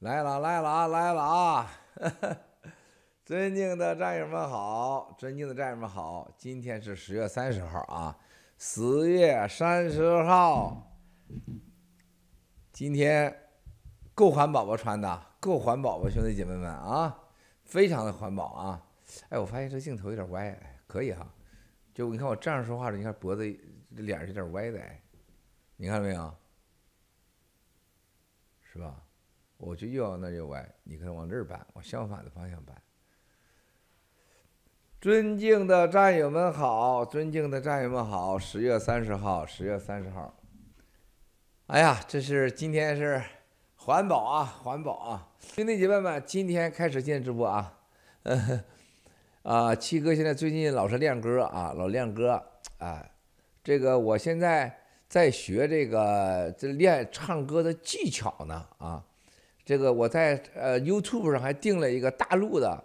来了来了啊来了啊！尊敬的战友们好，尊敬的战友们好，今天是十月三十号啊，十月三十号，今天够环保吧穿的，够环保吧兄弟姐妹们啊，非常的环保啊！哎，我发现这镜头有点歪，哎可以哈，就你看我这样说话的，你看脖子脸是有点歪的，你看到没有？是吧？我就又往那又歪，你可能往这儿搬，往相反的方向搬。尊敬的战友们好，尊敬的战友们好，十月三十号，十月三十号。哎呀，这是今天是环保啊，环保啊！兄弟姐妹们，今天开始进直播啊。啊，七哥现在最近老是练歌啊，老练歌啊。这个我现在在学这个这练唱歌的技巧呢啊。这个我在呃 YouTube 上还订了一个大陆的，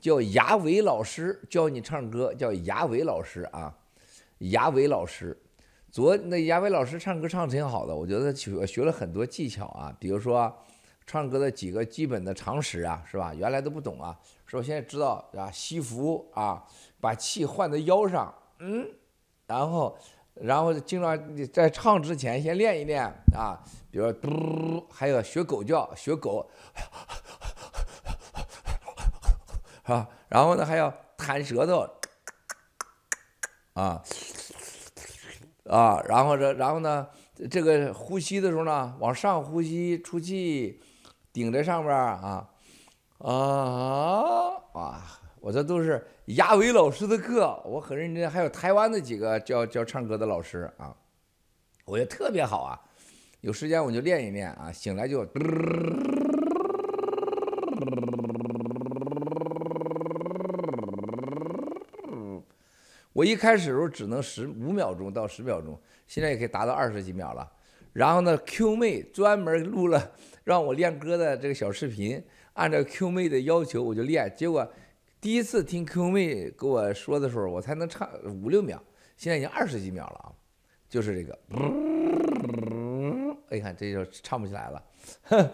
叫牙伟老师教你唱歌，叫牙伟老师啊，牙伟老师。昨那牙伟老师唱歌唱挺好的，我觉得学学了很多技巧啊，比如说唱歌的几个基本的常识啊，是吧？原来都不懂啊，说现在知道啊，吸腹啊，把气换到腰上，嗯，然后。然后经常在唱之前先练一练啊，比如嘟，还有学狗叫，学狗，啊，然后呢还要弹舌头，啊，啊，然后这然后呢这个呼吸的时候呢，往上呼吸，出气，顶在上边啊，啊啊。我这都是牙伟老师的课，我很认真。还有台湾的几个教教唱歌的老师啊，我觉得特别好啊。有时间我就练一练啊，醒来就。我一开始的时候只能十五秒钟到十秒钟，现在也可以达到二十几秒了。然后呢，Q 妹专门录了让我练歌的这个小视频，按照 Q 妹的要求我就练，结果。第一次听 Q 妹跟我说的时候，我才能唱五六秒，现在已经二十几秒了啊，就是这个，哎，看这就唱不起来了，哼，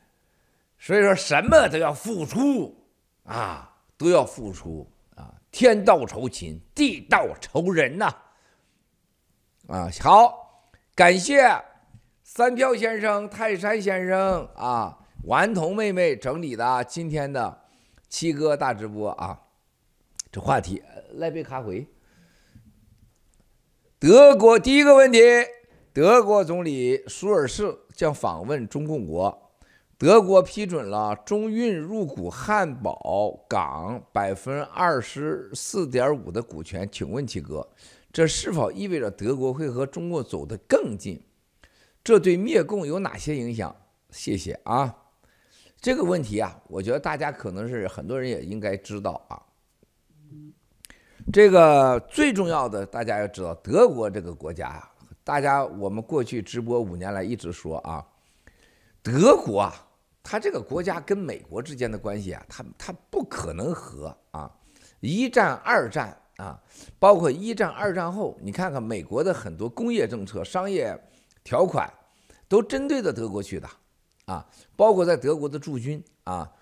所以说什么都要付出啊，都要付出啊，天道酬勤，地道酬人呐，啊，好，感谢三票先生、泰山先生啊，顽童妹妹整理的今天的。七哥大直播啊，这话题来杯咖啡。德国第一个问题，德国总理舒尔茨将访问中共国，德国批准了中运入股汉堡港百分之二十四点五的股权，请问七哥，这是否意味着德国会和中国走得更近？这对灭共有哪些影响？谢谢啊。这个问题啊，我觉得大家可能是很多人也应该知道啊。这个最重要的，大家要知道，德国这个国家啊，大家我们过去直播五年来一直说啊，德国啊，它这个国家跟美国之间的关系啊，它它不可能和啊，一战、二战啊，包括一战、二战后，你看看美国的很多工业政策、商业条款，都针对着德国去的。啊，包括在德国的驻军啊，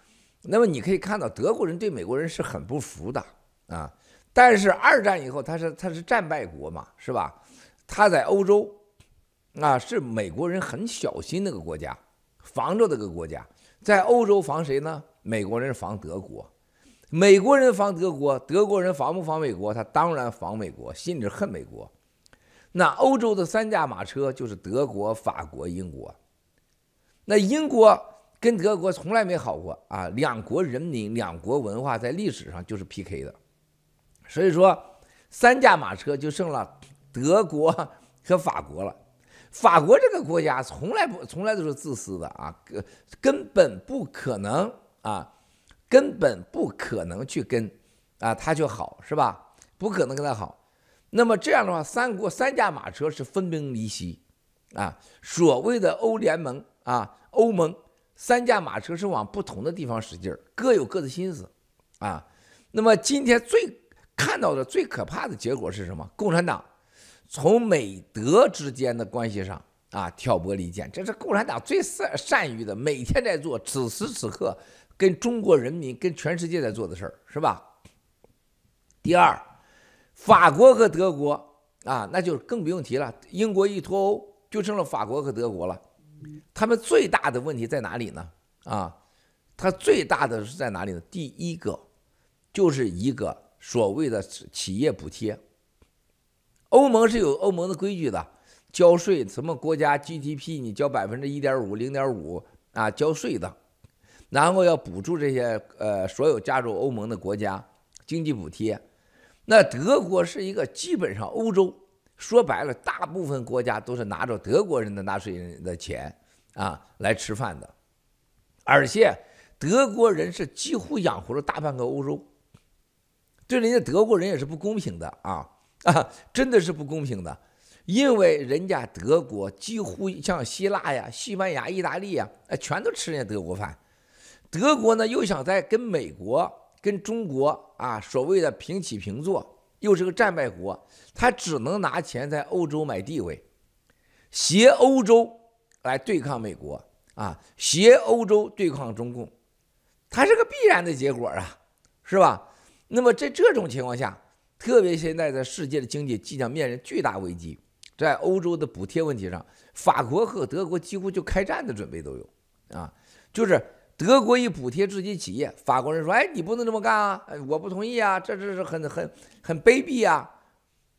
那么你可以看到德国人对美国人是很不服的啊。但是二战以后，他是他是战败国嘛，是吧？他在欧洲啊，是美国人很小心那个国家，防着这个国家。在欧洲防谁呢？美国人防德国，美国人防德国，德国人防不防美国？他当然防美国，心里恨美国。那欧洲的三驾马车就是德国、法国、英国。那英国跟德国从来没好过啊，两国人民、两国文化在历史上就是 PK 的，所以说三驾马车就剩了德国和法国了。法国这个国家从来不从来都是自私的啊，根根本不可能啊，根本不可能去跟啊他就好是吧？不可能跟他好。那么这样的话，三国三驾马车是分崩离析啊，所谓的欧联盟。啊，欧盟三驾马车是往不同的地方使劲儿，各有各的心思，啊，那么今天最看到的最可怕的结果是什么？共产党从美德之间的关系上啊，挑拨离间，这是共产党最善善于的，每天在做，此时此刻跟中国人民、跟全世界在做的事儿，是吧？第二，法国和德国啊，那就更不用提了。英国一脱欧，就剩了法国和德国了。他们最大的问题在哪里呢？啊，他最大的是在哪里呢？第一个，就是一个所谓的企业补贴。欧盟是有欧盟的规矩的。交税，什么国家 GDP 你交百分之一点五、零点五啊，交税的，然后要补助这些呃所有加入欧盟的国家经济补贴。那德国是一个基本上欧洲说白了，大部分国家都是拿着德国人的纳税人的钱啊来吃饭的，而且德国人是几乎养活了大半个欧洲，对人家德国人也是不公平的啊啊，真的是不公平的。因为人家德国几乎像希腊呀、西班牙、意大利呀，哎，全都吃人家德国饭。德国呢，又想在跟美国、跟中国啊，所谓的平起平坐，又是个战败国，他只能拿钱在欧洲买地位，携欧洲来对抗美国啊，携欧洲对抗中共，它是个必然的结果啊，是吧？那么在这种情况下，特别现在的世界的经济即将面临巨大危机。在欧洲的补贴问题上，法国和德国几乎就开战的准备都有，啊，就是德国一补贴自己企业，法国人说：“哎，你不能这么干啊，我不同意啊，这这是很很很卑鄙啊！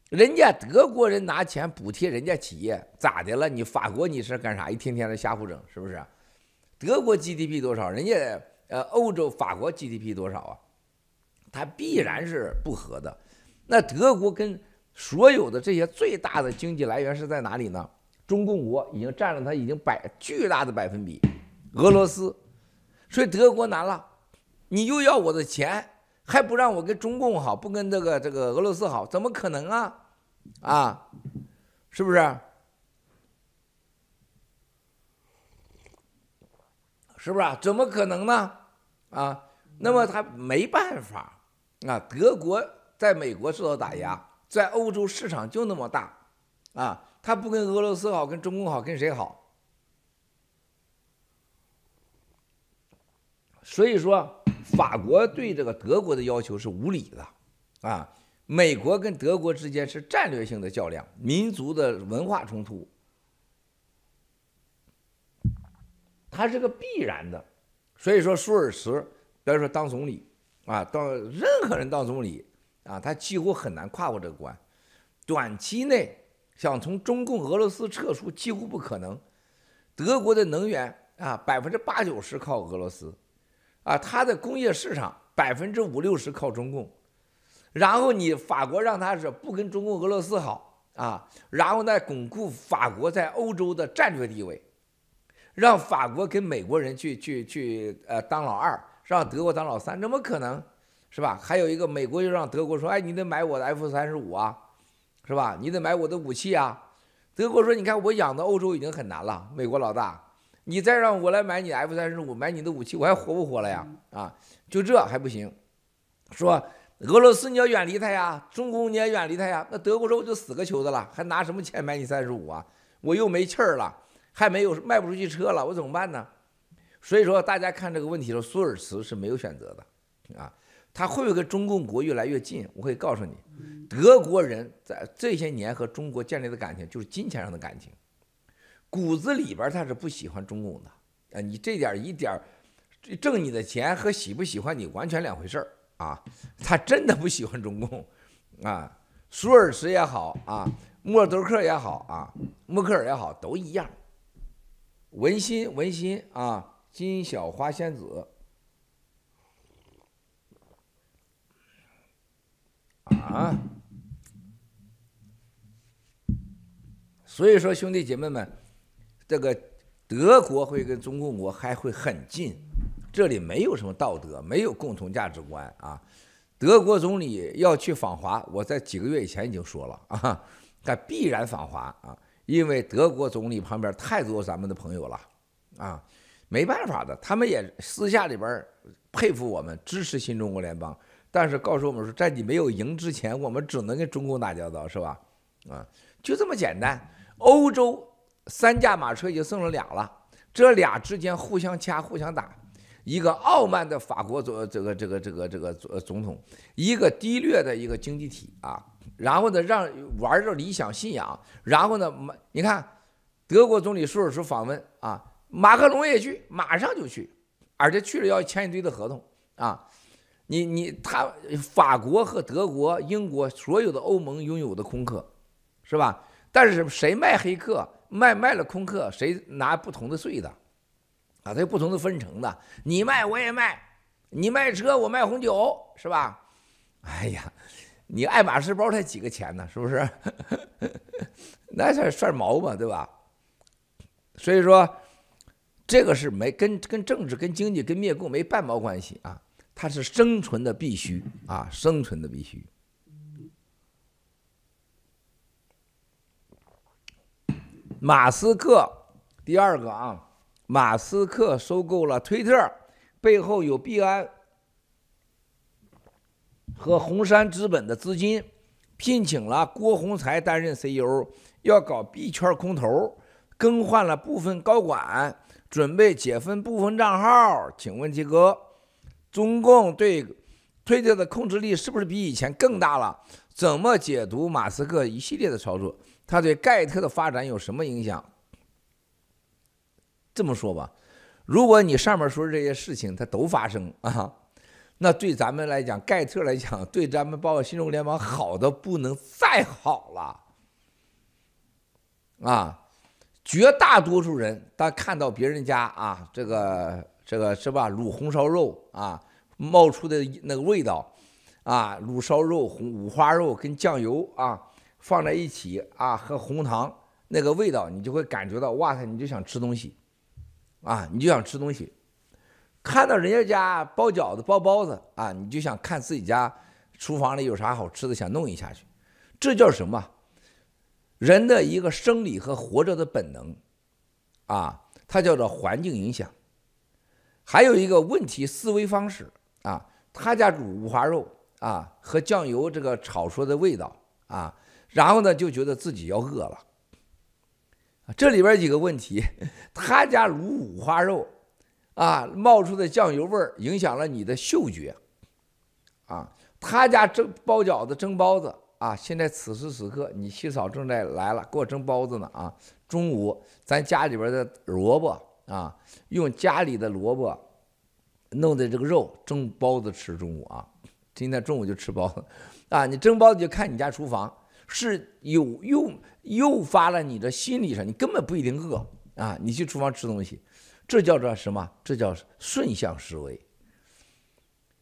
人家德国人拿钱补贴人家企业，咋的了？你法国你是干啥？一天天的瞎胡整，是不是？德国 GDP 多少？人家呃，欧洲法国 GDP 多少啊？它必然是不合的。那德国跟。所有的这些最大的经济来源是在哪里呢？中共国已经占了它已经百巨大的百分比，俄罗斯，所以德国难了，你又要我的钱，还不让我跟中共好，不跟这个这个俄罗斯好，怎么可能啊？啊，是不是？是不是？怎么可能呢？啊，那么他没办法啊，德国在美国受到打压。在欧洲市场就那么大，啊，他不跟俄罗斯好，跟中共好，跟谁好？所以说，法国对这个德国的要求是无理的，啊，美国跟德国之间是战略性的较量，民族的文化冲突，它是个必然的。所以说，舒尔茨，比如说当总理，啊，当任何人当总理。啊，他几乎很难跨过这个关，短期内想从中共、俄罗斯撤出几乎不可能。德国的能源啊，百分之八九十靠俄罗斯，啊，它的工业市场百分之五六十靠中共。然后你法国让他是不跟中共、俄罗斯好啊，然后呢，巩固法国在欧洲的战略地位，让法国跟美国人去去去呃当老二，让德国当老三，怎么可能？是吧？还有一个，美国又让德国说：“哎，你得买我的 F 三十五啊，是吧？你得买我的武器啊。”德国说：“你看，我养的欧洲已经很难了，美国老大，你再让我来买你 F 三十五，买你的武器，我还活不活了呀？啊，就这还不行。说俄罗斯你要远离他呀，中共你也远离他呀。那德国说我就死个球的了，还拿什么钱买你三十五啊？我又没气儿了，还没有卖不出去车了，我怎么办呢？所以说，大家看这个问题的时候，舒尔茨是没有选择的啊。”他会不会跟中共国越来越近？我可以告诉你，德国人在这些年和中国建立的感情就是金钱上的感情，骨子里边他是不喜欢中共的。啊，你这点一点挣你的钱和喜不喜欢你完全两回事儿啊！他真的不喜欢中共啊，舒尔茨也好啊，默多克也好啊，默克尔也好，都一样。文心文心啊，金小花仙子。啊，所以说兄弟姐妹们，这个德国会跟中共国还会很近，这里没有什么道德，没有共同价值观啊。德国总理要去访华，我在几个月以前已经说了啊，他必然访华啊，因为德国总理旁边太多咱们的朋友了啊，没办法的，他们也私下里边佩服我们，支持新中国联邦。但是告诉我们说，在你没有赢之前，我们只能跟中共打交道，是吧？啊，就这么简单。欧洲三驾马车已经剩了俩了，这俩之间互相掐、互相打。一个傲慢的法国总这个这个这个这个总统，一个低劣的一个经济体啊，然后呢，让玩着理想信仰，然后呢，你看德国总理舒尔茨访问啊，马克龙也去，马上就去，而且去了要签一堆的合同啊，你你他法国和德国、英国所有的欧盟拥有的空客，是吧？但是谁卖黑客，卖卖了空客，谁拿不同的税的？啊，它有不同的分成的，你卖我也卖，你卖车我卖红酒，是吧？哎呀，你爱马仕包才几个钱呢，是不是？那算算毛嘛，对吧？所以说，这个是没跟跟政治、跟经济、跟灭共没半毛关系啊，它是生存的必须啊，生存的必须。马斯克第二个啊。马斯克收购了推特，背后有币安和红杉资本的资金，聘请了郭洪才担任 CEO，要搞币圈空投，更换了部分高管，准备解封部分账号。请问杰哥，中共对推特的控制力是不是比以前更大了？怎么解读马斯克一系列的操作？他对盖特的发展有什么影响？这么说吧，如果你上面说这些事情它都发生啊，那对咱们来讲，盖特来讲，对咱们包括新中国联邦好的不能再好了啊！绝大多数人他看到别人家啊，这个这个是吧，卤红烧肉啊，冒出的那个味道啊，卤烧肉红五花肉跟酱油啊放在一起啊，和红糖那个味道，你就会感觉到哇塞，你就想吃东西。啊，你就想吃东西，看到人家家包饺子、包包子啊，你就想看自己家厨房里有啥好吃的，想弄一下去。这叫什么？人的一个生理和活着的本能啊，它叫做环境影响。还有一个问题思维方式啊，他家煮五花肉啊，和酱油这个炒出的味道啊，然后呢就觉得自己要饿了。这里边几个问题，他家卤五花肉，啊，冒出的酱油味儿影响了你的嗅觉，啊，他家蒸包饺子、蒸包子，啊，现在此时此刻你七嫂正在来了，给我蒸包子呢，啊，中午咱家里边的萝卜，啊，用家里的萝卜弄的这个肉蒸包子吃，中午啊，今天中午就吃包子，啊，你蒸包子就看你家厨房。是有诱诱发了你的心理上，你根本不一定饿啊！你去厨房吃东西，这叫做什么？这叫顺向思维。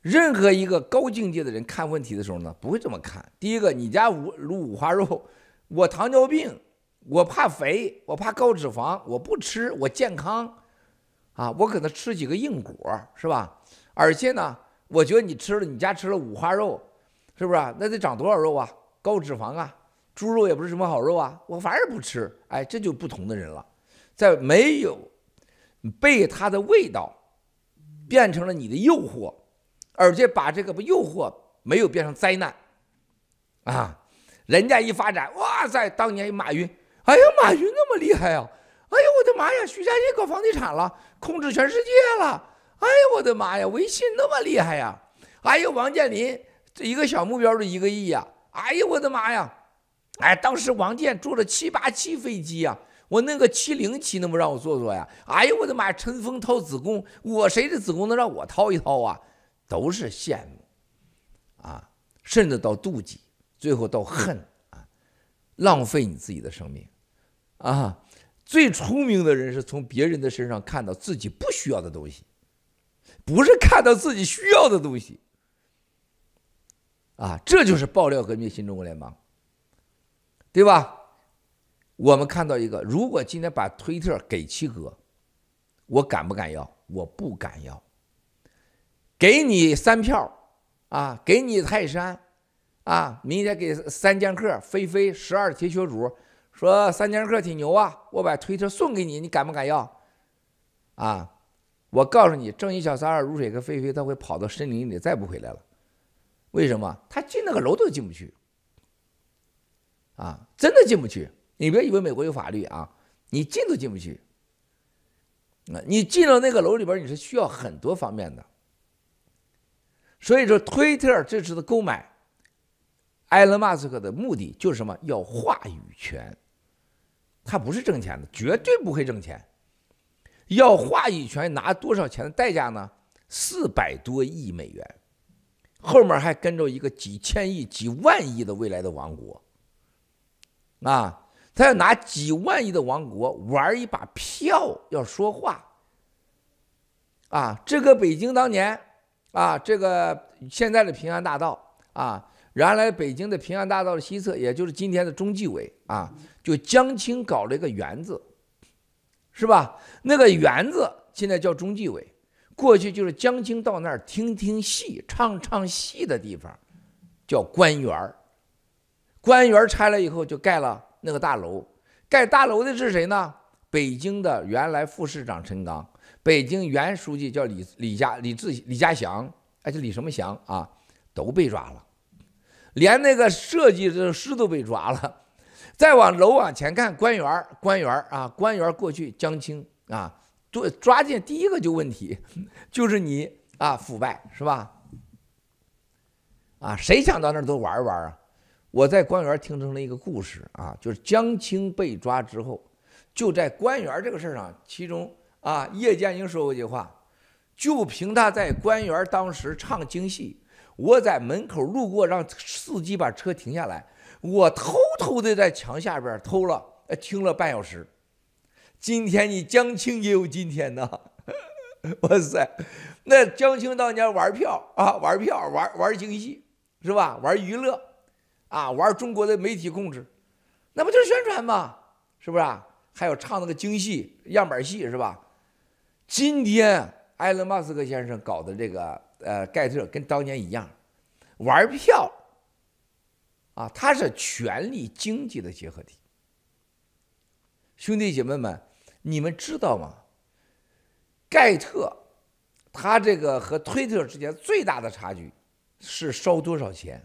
任何一个高境界的人看问题的时候呢，不会这么看。第一个，你家五卤五花肉，我糖尿病，我怕肥，我怕高脂肪，我不吃，我健康啊，我可能吃几个硬果，是吧？而且呢，我觉得你吃了，你家吃了五花肉，是不是？那得长多少肉啊？高脂肪啊，猪肉也不是什么好肉啊，我反而不吃。哎，这就不同的人了，在没有被它的味道变成了你的诱惑，而且把这个诱惑没有变成灾难啊！人家一发展，哇塞，当年马云，哎呀，马云那么厉害啊！哎呀，我的妈呀，徐家印搞房地产了，控制全世界了！哎呀，我的妈呀，微信那么厉害呀！哎呀，王健林这一个小目标就一个亿呀！哎呦我的妈呀！哎，当时王健坐了七八七飞机呀，我那个七零七能不让我坐坐呀？哎呦我的妈呀！陈峰掏子宫，我谁的子宫能让我掏一掏啊？都是羡慕啊，甚至到妒忌，最后到恨啊，浪费你自己的生命啊！最聪明的人是从别人的身上看到自己不需要的东西，不是看到自己需要的东西。啊，这就是爆料革命新中国联盟，对吧？我们看到一个，如果今天把推特给七哥，我敢不敢要？我不敢要。给你三票，啊，给你泰山，啊，明天给三剑客飞飞十二铁血主，说三剑客挺牛啊，我把推特送给你，你敢不敢要？啊，我告诉你，正义小三儿如水和飞飞，他会跑到森林里，再不回来了。为什么他进那个楼都进不去？啊，真的进不去！你别以为美国有法律啊，你进都进不去。啊，你进了那个楼里边，你是需要很多方面的。所以说，推特这次的购买，埃隆·马斯克的目的就是什么？要话语权。他不是挣钱的，绝对不会挣钱。要话语权，拿多少钱的代价呢？四百多亿美元，后面还跟着一个几千亿、几万亿的未来的王国。啊，他要拿几万亿的王国玩一把票，要说话。啊，这个北京当年啊，这个现在的平安大道啊。原来北京的平安大道的西侧，也就是今天的中纪委啊，就江青搞了一个园子，是吧？那个园子现在叫中纪委，过去就是江青到那儿听听戏、唱唱戏的地方，叫官园儿。官园拆了以后，就盖了那个大楼。盖大楼的是谁呢？北京的原来副市长陈刚，北京原书记叫李李家李志李家祥，哎，就李什么祥啊，都被抓了。连那个设计师都被抓了，再往楼往前看，官员官员啊，官员过去江青啊，抓抓进第一个就问题，就是你啊腐败是吧？啊，谁想到那儿都玩一玩啊？我在官员听成了一个故事啊，就是江青被抓之后，就在官员这个事儿上，其中啊叶剑英说过一句话，就凭他在官员当时唱京戏。我在门口路过，让司机把车停下来。我偷偷的在墙下边偷了，听了半小时。今天你江青也有今天呐！哇塞，那江青当年玩票啊，玩票，玩玩京戏，是吧？玩娱乐，啊，玩中国的媒体控制，那不就是宣传吗？是不是啊？还有唱那个京戏样板戏，是吧？今天埃隆·马斯克先生搞的这个。呃，盖特跟当年一样，玩票，啊，它是权力经济的结合体。兄弟姐妹们，你们知道吗？盖特，他这个和推特之间最大的差距是烧多少钱？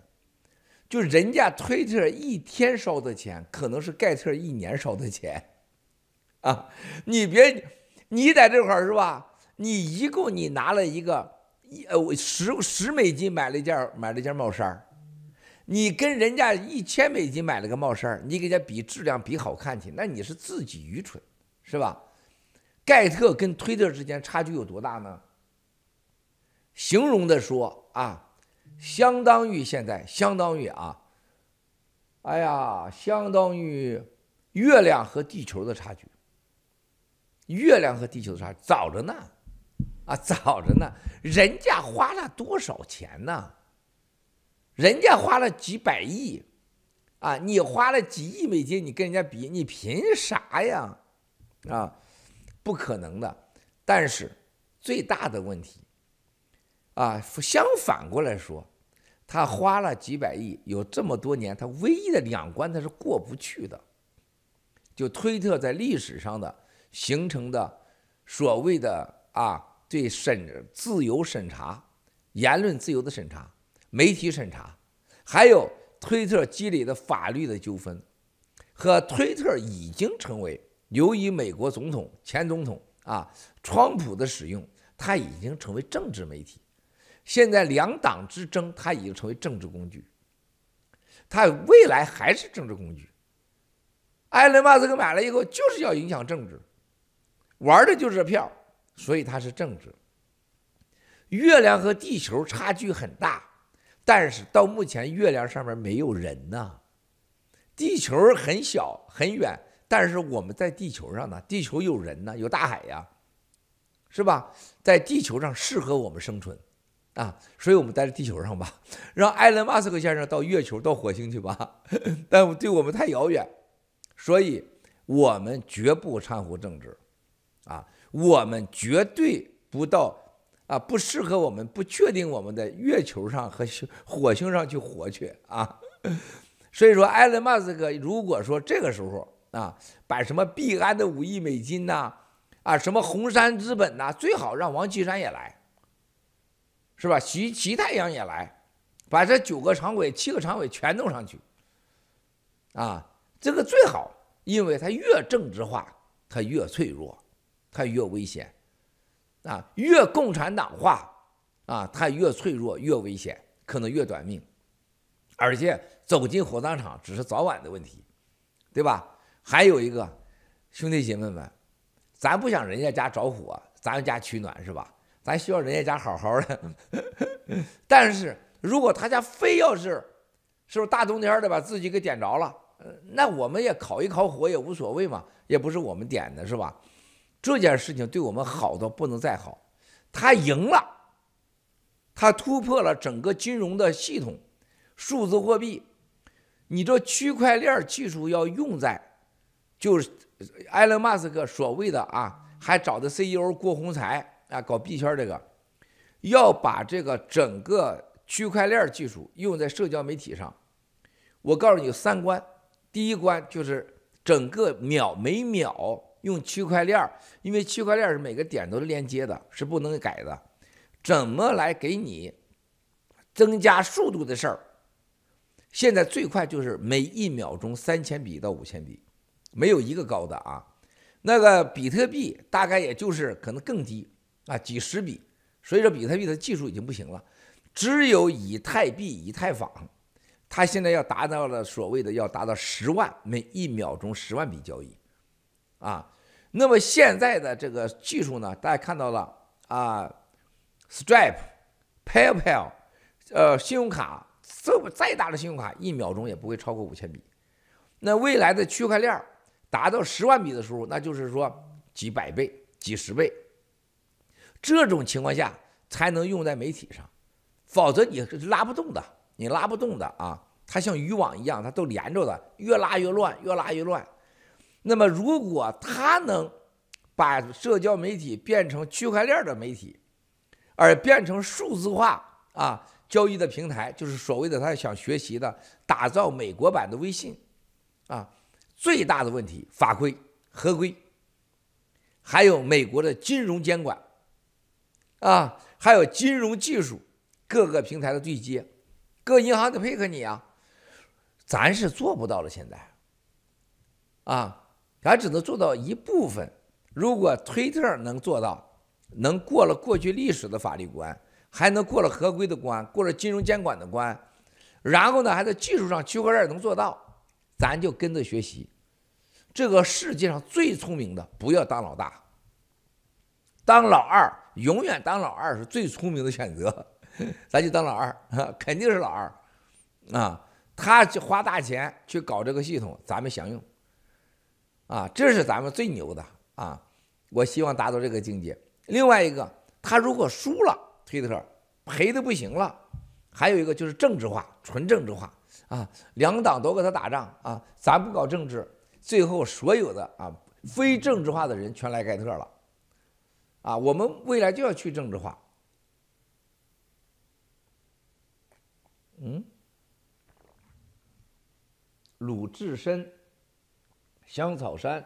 就人家推特一天烧的钱，可能是盖特一年烧的钱，啊，你别，你在这块儿是吧？你一共你拿了一个。一呃，十十美金买了一件买了一件帽衫，你跟人家一千美金买了个帽衫，你给人家比质量比好看去，那你是自己愚蠢，是吧？盖特跟推特之间差距有多大呢？形容的说啊，相当于现在相当于啊，哎呀，相当于月亮和地球的差距，月亮和地球的差距早着呢。啊，早着呢，人家花了多少钱呢？人家花了几百亿，啊，你花了几亿美金，你跟人家比，你凭啥呀？啊，不可能的。但是最大的问题，啊，相反过来说，他花了几百亿，有这么多年，他唯一的两关他是过不去的，就推特在历史上的形成的所谓的啊。对审自由审查、言论自由的审查、媒体审查，还有推特积累的法律的纠纷，和推特已经成为由于美国总统前总统啊，川普的使用，它已经成为政治媒体。现在两党之争，它已经成为政治工具，它未来还是政治工具。埃隆·马斯克买了以后，就是要影响政治，玩的就是票。所以它是政治。月亮和地球差距很大，但是到目前月亮上面没有人呐，地球很小很远，但是我们在地球上呢，地球有人呢，有大海呀，是吧？在地球上适合我们生存，啊，所以我们待在地球上吧，让埃隆·马斯克先生到月球、到火星去吧，但对我们太遥远，所以我们绝不掺和政治，啊。我们绝对不到啊，不适合我们，不确定我们在月球上和火星上去活去啊。所以说，埃隆·马斯克如果说这个时候啊，把什么币安的五亿美金呐，啊，什么红杉资本呐，最好让王岐山也来，是吧？徐齐太阳也来，把这九个常委、七个常委全弄上去，啊，这个最好，因为他越政治化。他越脆弱，他越危险，啊，越共产党化，啊，他越脆弱越危险，可能越短命，而且走进火葬场只是早晚的问题，对吧？还有一个，兄弟姐妹们，咱不想人家家着火，咱家取暖是吧？咱需要人家家好好的，但是如果他家非要是，是不是大冬天的把自己给点着了？那我们也烤一烤火也无所谓嘛，也不是我们点的，是吧？这件事情对我们好到不能再好，他赢了，他突破了整个金融的系统，数字货币，你这区块链技术要用在，就是埃隆·马斯克所谓的啊，还找的 CEO 郭宏才啊，搞币圈这个，要把这个整个区块链技术用在社交媒体上，我告诉你三关。第一关就是整个秒每秒用区块链，因为区块链是每个点都是连接的，是不能改的。怎么来给你增加速度的事儿？现在最快就是每一秒钟三千笔到五千笔，没有一个高的啊。那个比特币大概也就是可能更低啊，几十笔。所以说比特币的技术已经不行了，只有以太币、以太坊。它现在要达到了所谓的要达到十万每一秒钟十万笔交易，啊，那么现在的这个技术呢，大家看到了啊，Stripe、PayPal，呃，信用卡这么再大的信用卡一秒钟也不会超过五千笔，那未来的区块链达到十万笔的时候，那就是说几百倍、几十倍，这种情况下才能用在媒体上，否则你是拉不动的。你拉不动的啊，它像渔网一样，它都连着的，越拉越乱，越拉越乱。那么，如果它能把社交媒体变成区块链的媒体，而变成数字化啊交易的平台，就是所谓的他想学习的，打造美国版的微信啊，最大的问题法规合规，还有美国的金融监管啊，还有金融技术各个平台的对接。各银行得配合你啊，咱是做不到了。现在，啊，咱只能做到一部分。如果推特能做到，能过了过去历史的法律关，还能过了合规的关，过了金融监管的关，然后呢，还在技术上区块链能做到，咱就跟着学习。这个世界上最聪明的，不要当老大，当老二，永远当老二是最聪明的选择。咱就当老二，肯定是老二，啊，他花大钱去搞这个系统，咱们享用，啊，这是咱们最牛的啊！我希望达到这个境界。另外一个，他如果输了，推特赔的不行了，还有一个就是政治化，纯政治化啊，两党都跟他打仗啊，咱不搞政治，最后所有的啊非政治化的人全来盖特了，啊，我们未来就要去政治化。嗯，鲁智深、香草山，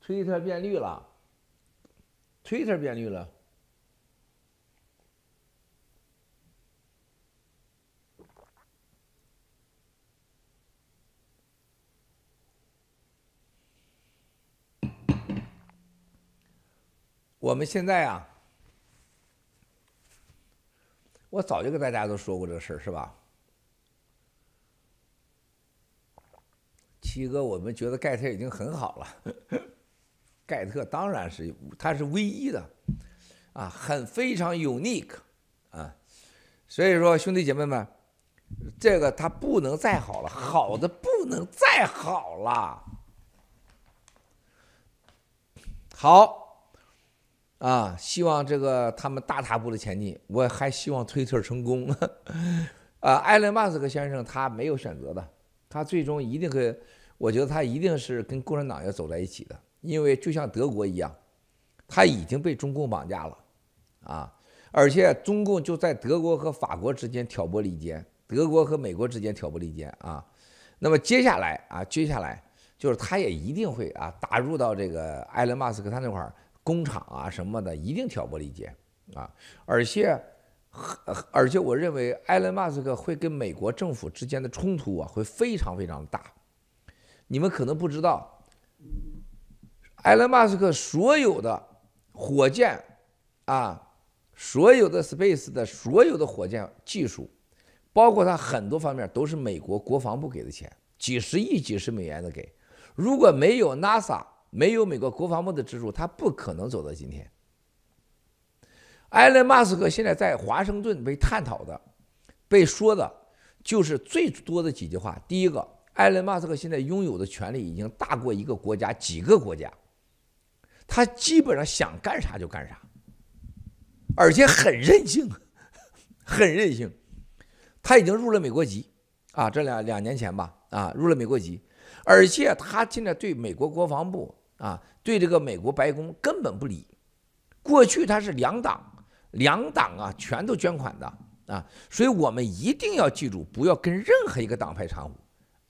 推特变绿了，推特变绿了。我们现在啊，我早就跟大家都说过这个事儿，是吧？七哥，我们觉得盖特已经很好了，盖特当然是他是唯一的，啊，很非常 unique 啊，所以说兄弟姐妹们，这个他不能再好了，好的不能再好了，好。啊，希望这个他们大踏步的前进。我还希望推特成功。啊，埃隆·马斯克先生他没有选择的，他最终一定会，我觉得他一定是跟共产党要走在一起的，因为就像德国一样，他已经被中共绑架了，啊，而且中共就在德国和法国之间挑拨离间，德国和美国之间挑拨离间啊。那么接下来啊，接下来就是他也一定会啊打入到这个埃隆·马斯克他那块儿。工厂啊什么的，一定挑拨离间啊！而且而且我认为埃隆·马斯克会跟美国政府之间的冲突啊，会非常非常大。你们可能不知道，埃隆·马斯克所有的火箭啊，所有的 Space 的所有的火箭技术，包括他很多方面都是美国国防部给的钱，几十亿、几十美元的给。如果没有 NASA，没有美国国防部的资助，他不可能走到今天。埃隆·马斯克现在在华盛顿被探讨的、被说的，就是最多的几句话。第一个，埃隆·马斯克现在拥有的权力已经大过一个国家、几个国家，他基本上想干啥就干啥，而且很任性，很任性。他已经入了美国籍啊，这两两年前吧，啊，入了美国籍，而且他现在对美国国防部啊，对这个美国白宫根本不理。过去他是两党。两党啊，全都捐款的啊，所以我们一定要记住，不要跟任何一个党派掺和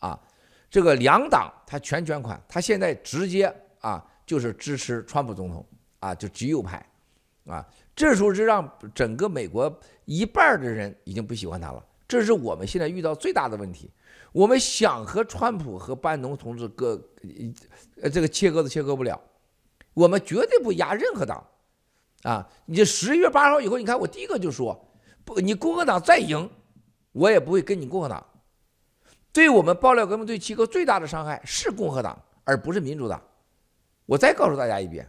啊。这个两党他全捐款，他现在直接啊就是支持川普总统啊，就极右派啊。这时候是让整个美国一半的人已经不喜欢他了，这是我们现在遇到最大的问题。我们想和川普和班农同志割呃这个切割都切割不了，我们绝对不压任何党。啊！你十一月八号以后，你看我第一个就说，不，你共和党再赢，我也不会跟你共和党。对我们爆料革命对七哥最大的伤害是共和党，而不是民主党。我再告诉大家一遍，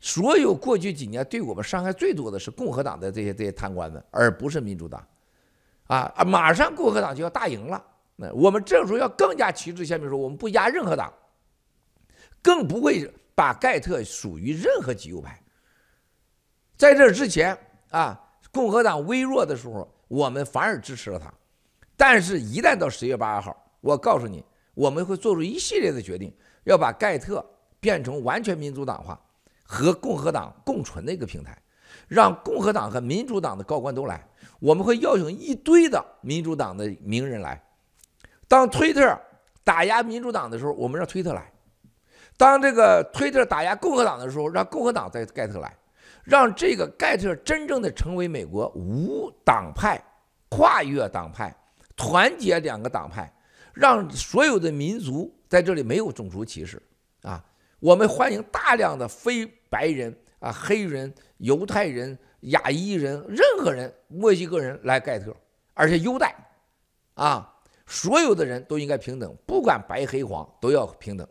所有过去几年对我们伤害最多的是共和党的这些这些贪官们，而不是民主党。啊啊！马上共和党就要大赢了，那我们这时候要更加旗帜鲜明说，我们不压任何党，更不会把盖特属于任何极右派。在这之前啊，共和党微弱的时候，我们反而支持了他。但是，一旦到十月八号，我告诉你，我们会做出一系列的决定，要把盖特变成完全民主党化和共和党共存的一个平台，让共和党和民主党的高官都来。我们会邀请一堆的民主党的名人来。当推特打压民主党的时候，我们让推特来；当这个推特打压共和党的时候，让共和党在盖特来。让这个盖特真正的成为美国无党派、跨越党派、团结两个党派，让所有的民族在这里没有种族歧视！我们欢迎大量的非白人啊、黑人、犹太人、亚裔人、任何人、墨西哥人来盖特，而且优待啊！所有的人都应该平等，不管白黑黄都要平等，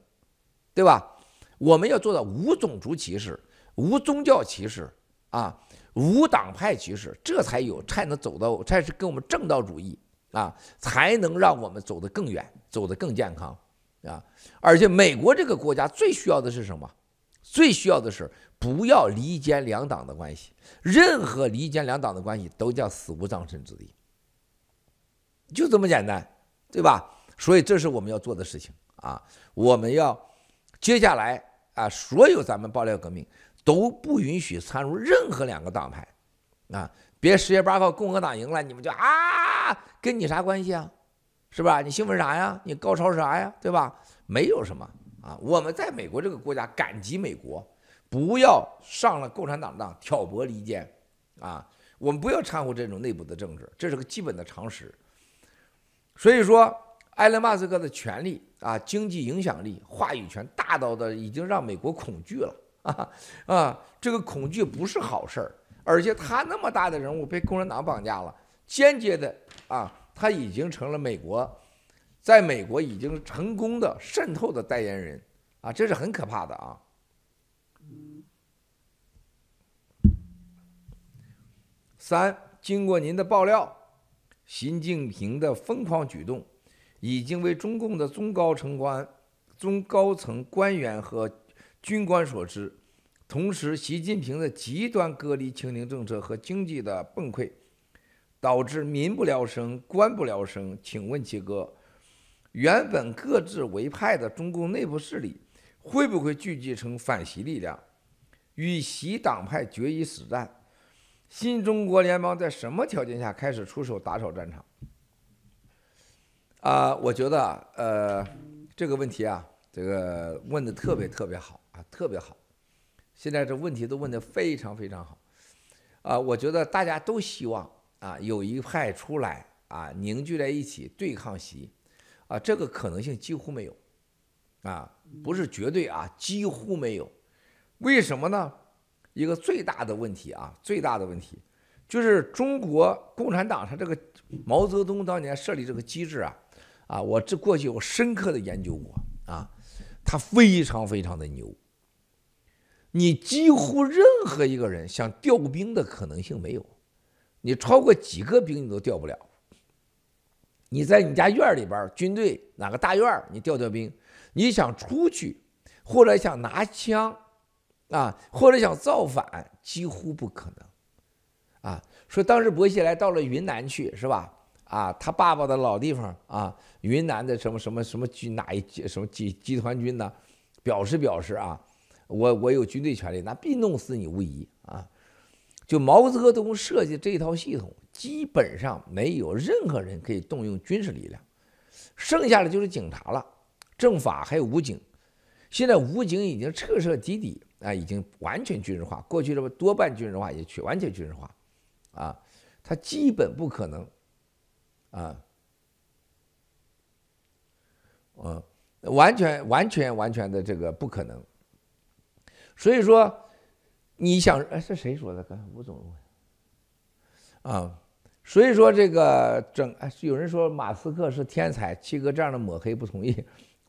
对吧？我们要做到无种族歧视。无宗教歧视啊，无党派歧视，这才有才能走到，才是跟我们正道主义啊，才能让我们走得更远，走得更健康啊！而且美国这个国家最需要的是什么？最需要的是不要离间两党的关系，任何离间两党的关系都叫死无葬身之地，就这么简单，对吧？所以这是我们要做的事情啊！我们要接下来啊，所有咱们爆料革命。都不允许掺入任何两个党派，啊！别十月八号共和党赢了，你们就啊，跟你啥关系啊？是吧？你兴奋啥呀？你高潮啥呀？对吧？没有什么啊！我们在美国这个国家感激美国，不要上了共产党当挑拨离间啊！我们不要掺和这种内部的政治，这是个基本的常识。所以说，埃隆·马斯克的权力啊，经济影响力、话语权大到的已经让美国恐惧了。啊啊！这个恐惧不是好事儿，而且他那么大的人物被共产党绑架了，间接的啊，他已经成了美国，在美国已经成功的渗透的代言人啊，这是很可怕的啊。三，经过您的爆料，习近平的疯狂举动已经为中共的中高层官、中高层官员和。军官所知，同时，习近平的极端隔离清零政策和经济的崩溃，导致民不聊生、官不聊生。请问七哥，原本各自为派的中共内部势力，会不会聚集成反习力量，与习党派决一死战？新中国联邦在什么条件下开始出手打扫战场？啊，我觉得，呃，这个问题啊，这个问的特别特别好。啊，特别好，现在这问题都问得非常非常好，啊，我觉得大家都希望啊，有一派出来啊，凝聚在一起对抗习，啊，这个可能性几乎没有，啊，不是绝对啊，几乎没有。为什么呢？一个最大的问题啊，最大的问题就是中国共产党他这个毛泽东当年设立这个机制啊，啊，我这过去我深刻的研究过啊，他非常非常的牛。你几乎任何一个人想调兵的可能性没有，你超过几个兵你都调不了。你在你家院里边，军队哪个大院你调调兵，你想出去或者想拿枪啊，或者想造反，几乎不可能。啊，说当时薄熙来到了云南去是吧？啊，他爸爸的老地方啊，云南的什么什么什么军哪一集什么集集团军呢？表示表示啊。我我有军队权力，那必弄死你无疑啊！就毛泽东设计这套系统，基本上没有任何人可以动用军事力量，剩下的就是警察了，政法还有武警。现在武警已经彻彻底底啊，已经完全军事化。过去这么多半军事化，也去完全军事化，啊，他基本不可能，啊，嗯，完全完全完全的这个不可能。所以说，你想，哎，是谁说的？刚才吴总啊，所以说这个整，哎，有人说马斯克是天才，七哥这样的抹黑不同意，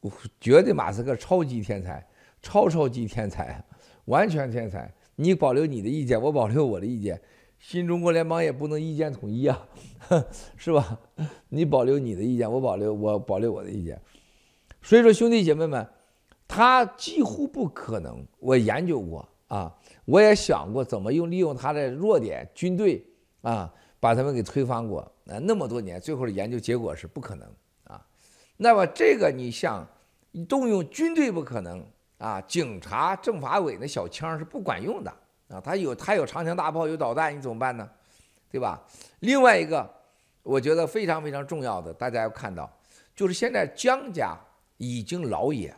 我觉得马斯克超级天才，超超级天才，完全天才。你保留你的意见，我保留我的意见，新中国联邦也不能意见统一啊，是吧？你保留你的意见，我保留我保留我的意见。所以说，兄弟姐妹们。他几乎不可能，我研究过啊，我也想过怎么用利用他的弱点，军队啊，把他们给推翻过。啊，那么多年，最后的研究结果是不可能啊。那么这个你像动用军队不可能啊，警察、政法委那小枪是不管用的啊，他有他有长枪大炮，有导弹，你怎么办呢？对吧？另外一个，我觉得非常非常重要的，大家要看到，就是现在江家已经老也。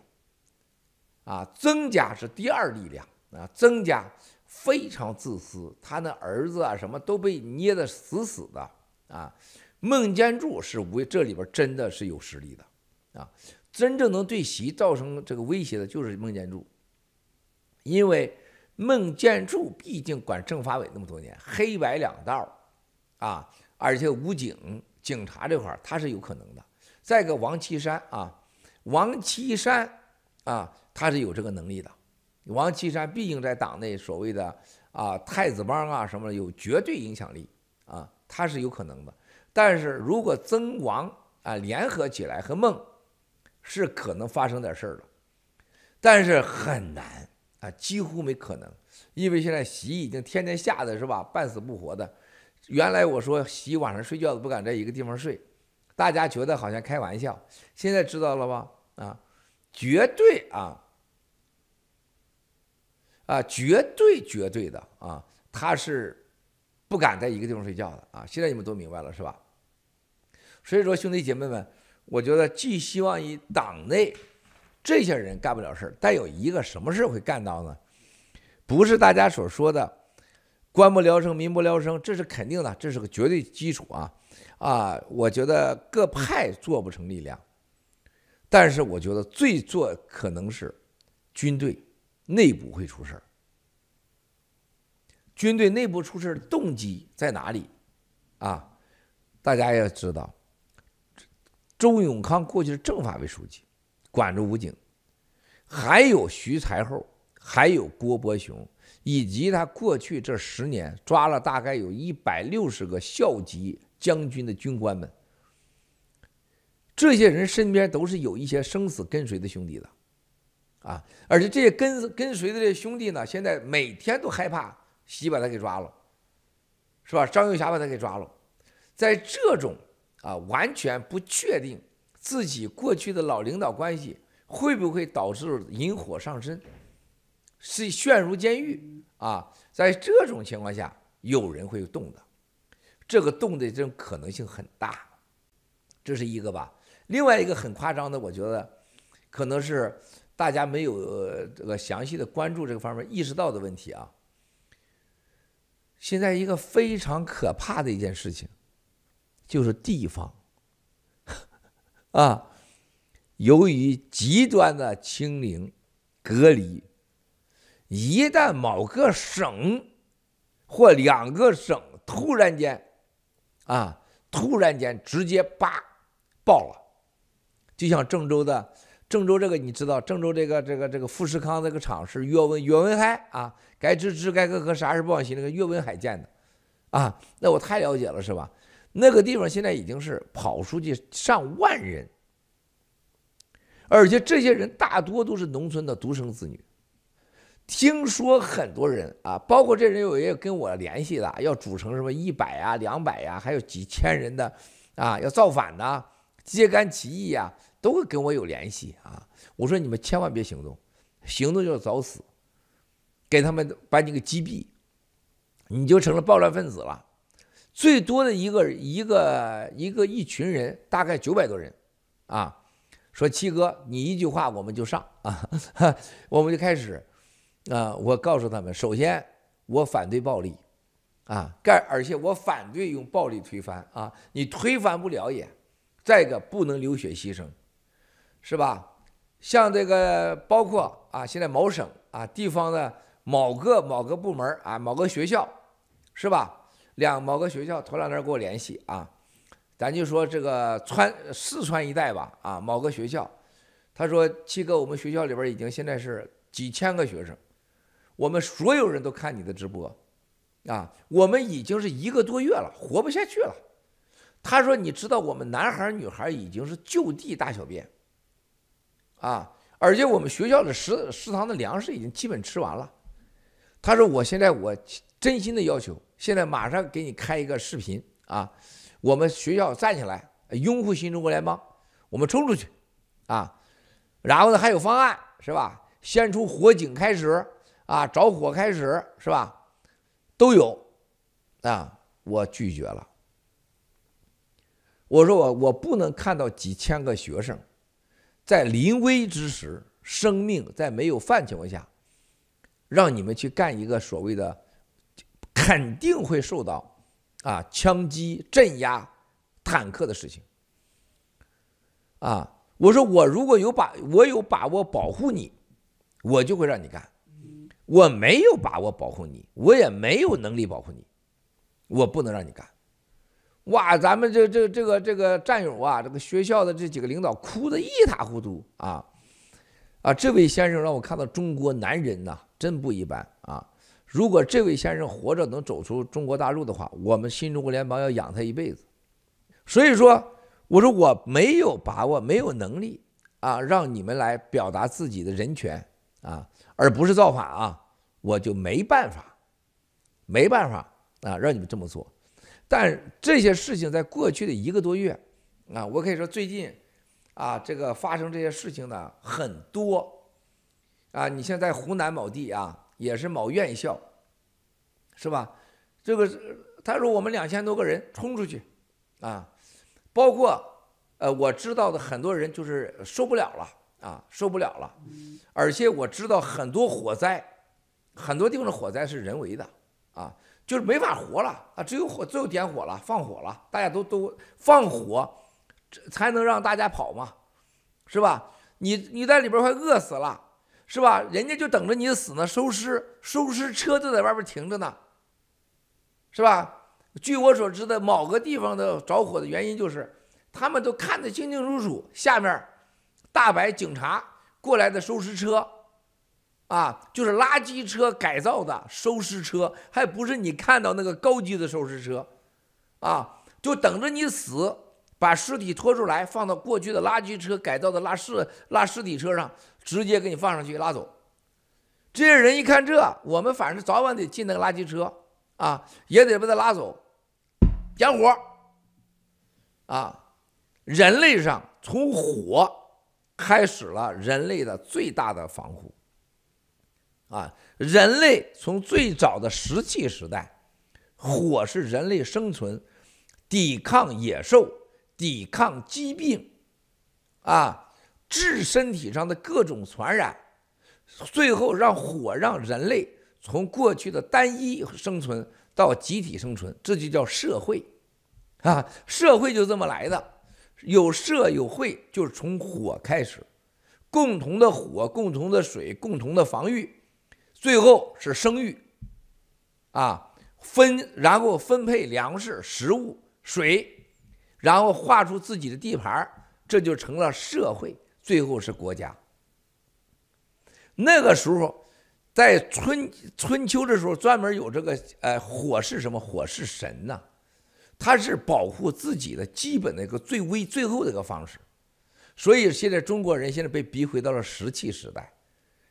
啊，曾家是第二力量啊，曾家非常自私，他那儿子啊什么都被捏得死死的啊。孟建柱是为这里边真的是有实力的啊，真正能对习造成这个威胁的就是孟建柱，因为孟建柱毕竟管政法委那么多年，黑白两道啊，而且武警警察这块他是有可能的。再一个王岐山啊，王岐山啊。他是有这个能力的，王岐山毕竟在党内所谓的啊太子帮啊什么的有绝对影响力啊，他是有可能的。但是如果曾王啊联合起来和孟，是可能发生点事儿的，但是很难啊，几乎没可能，因为现在习已经天天吓得是吧，半死不活的。原来我说习晚上睡觉都不敢在一个地方睡，大家觉得好像开玩笑，现在知道了吧？啊，绝对啊。啊，绝对绝对的啊，他是不敢在一个地方睡觉的啊！现在你们都明白了是吧？所以说，兄弟姐妹们，我觉得寄希望于党内这些人干不了事儿，但有一个什么事会干到呢？不是大家所说的“官不聊生，民不聊生”，这是肯定的，这是个绝对基础啊！啊，我觉得各派做不成力量，但是我觉得最做可能是军队。内部会出事儿，军队内部出事儿的动机在哪里？啊，大家要知道，周永康过去是政法委书记，管着武警，还有徐才厚，还有郭伯雄，以及他过去这十年抓了大概有一百六十个校级将军的军官们，这些人身边都是有一些生死跟随的兄弟的。啊！而且这些跟跟随的这些兄弟呢，现在每天都害怕习把他给抓了，是吧？张幼侠把他给抓了，在这种啊完全不确定自己过去的老领导关系会不会导致引火上身，是陷入监狱啊？在这种情况下，有人会动的，这个动的这种可能性很大，这是一个吧？另外一个很夸张的，我觉得可能是。大家没有这个详细的关注这个方面意识到的问题啊。现在一个非常可怕的一件事情，就是地方 啊，由于极端的清零隔离，一旦某个省或两个省突然间啊，突然间直接叭爆了，就像郑州的。郑州这个你知道，郑州这个这个这个富士康这个厂是岳文岳文海啊，该支持该科和啥事不往心那个岳文海建的，啊，那我太了解了是吧？那个地方现在已经是跑出去上万人，而且这些人大多都是农村的独生子女。听说很多人啊，包括这人有也跟我联系的，要组成什么一百啊、两百呀，还有几千人的啊，要造反呐、揭竿起义呀。都会跟我有联系啊！我说你们千万别行动，行动就要找死，给他们把你给击毙，你就成了暴乱分子了。最多的一个一个一个一群人，大概九百多人，啊，说七哥，你一句话我们就上啊，我们就开始啊！我告诉他们，首先我反对暴力啊，干而且我反对用暴力推翻啊，你推翻不了也。再一个，不能流血牺牲。是吧？像这个，包括啊，现在某省啊，地方的某个某个部门啊，某个学校，是吧？两某个学校头两天给我联系啊，咱就说这个川四川一带吧，啊，某个学校，他说七哥，我们学校里边已经现在是几千个学生，我们所有人都看你的直播，啊，我们已经是一个多月了，活不下去了。他说，你知道我们男孩女孩已经是就地大小便。啊！而且我们学校的食食堂的粮食已经基本吃完了。他说：“我现在我真心的要求，现在马上给你开一个视频啊！我们学校站起来拥护新中国联邦，我们冲出去啊！然后呢，还有方案是吧？先从火警开始啊，着火开始是吧？都有啊！我拒绝了。我说我我不能看到几千个学生。”在临危之时，生命在没有饭情况下，让你们去干一个所谓的肯定会受到啊枪击镇压、坦克的事情啊！我说我如果有把我有把握保护你，我就会让你干；我没有把握保护你，我也没有能力保护你，我不能让你干。哇，咱们这这这个这个战友啊，这个学校的这几个领导哭得一塌糊涂啊啊！这位先生让我看到中国男人呐，真不一般啊！如果这位先生活着能走出中国大陆的话，我们新中国联邦要养他一辈子。所以说，我说我没有把握，没有能力啊，让你们来表达自己的人权啊，而不是造反啊，我就没办法，没办法啊，让你们这么做。但这些事情在过去的一个多月，啊，我可以说最近，啊，这个发生这些事情呢很多，啊，你像在湖南某地啊，也是某院校，是吧？这个他说我们两千多个人冲出去，啊，包括呃我知道的很多人就是受不了了啊，受不了了，而且我知道很多火灾，很多地方的火灾是人为的，啊。就是没法活了啊！只有火，只有点火了，放火了，大家都都放火，才能让大家跑嘛，是吧？你你在里边快饿死了，是吧？人家就等着你死呢，收尸收尸车都在外边停着呢，是吧？据我所知的，某个地方的着火的原因就是，他们都看得清清楚楚，下面大白警察过来的收尸车。啊，就是垃圾车改造的收尸车，还不是你看到那个高级的收尸车，啊，就等着你死，把尸体拖出来，放到过去的垃圾车改造的拉尸拉尸体车上，直接给你放上去拉走。这些人一看这，我们反正早晚得进那个垃圾车，啊，也得把他拉走，点火，啊，人类上从火开始了人类的最大的防护。啊，人类从最早的石器时代，火是人类生存、抵抗野兽、抵抗疾病，啊，治身体上的各种传染，最后让火让人类从过去的单一生存到集体生存，这就叫社会啊！社会就这么来的，有社有会，就是从火开始，共同的火，共同的水，共同的防御，最后是生育啊，分然后分配粮食、食物、水，然后划出自己的地盘，这就成了社会，最后是国家。那个时候。在春春秋的时候，专门有这个，呃，火是什么？火是神呐，它是保护自己的基本的一个最微最后的一个方式。所以现在中国人现在被逼回到了石器时代，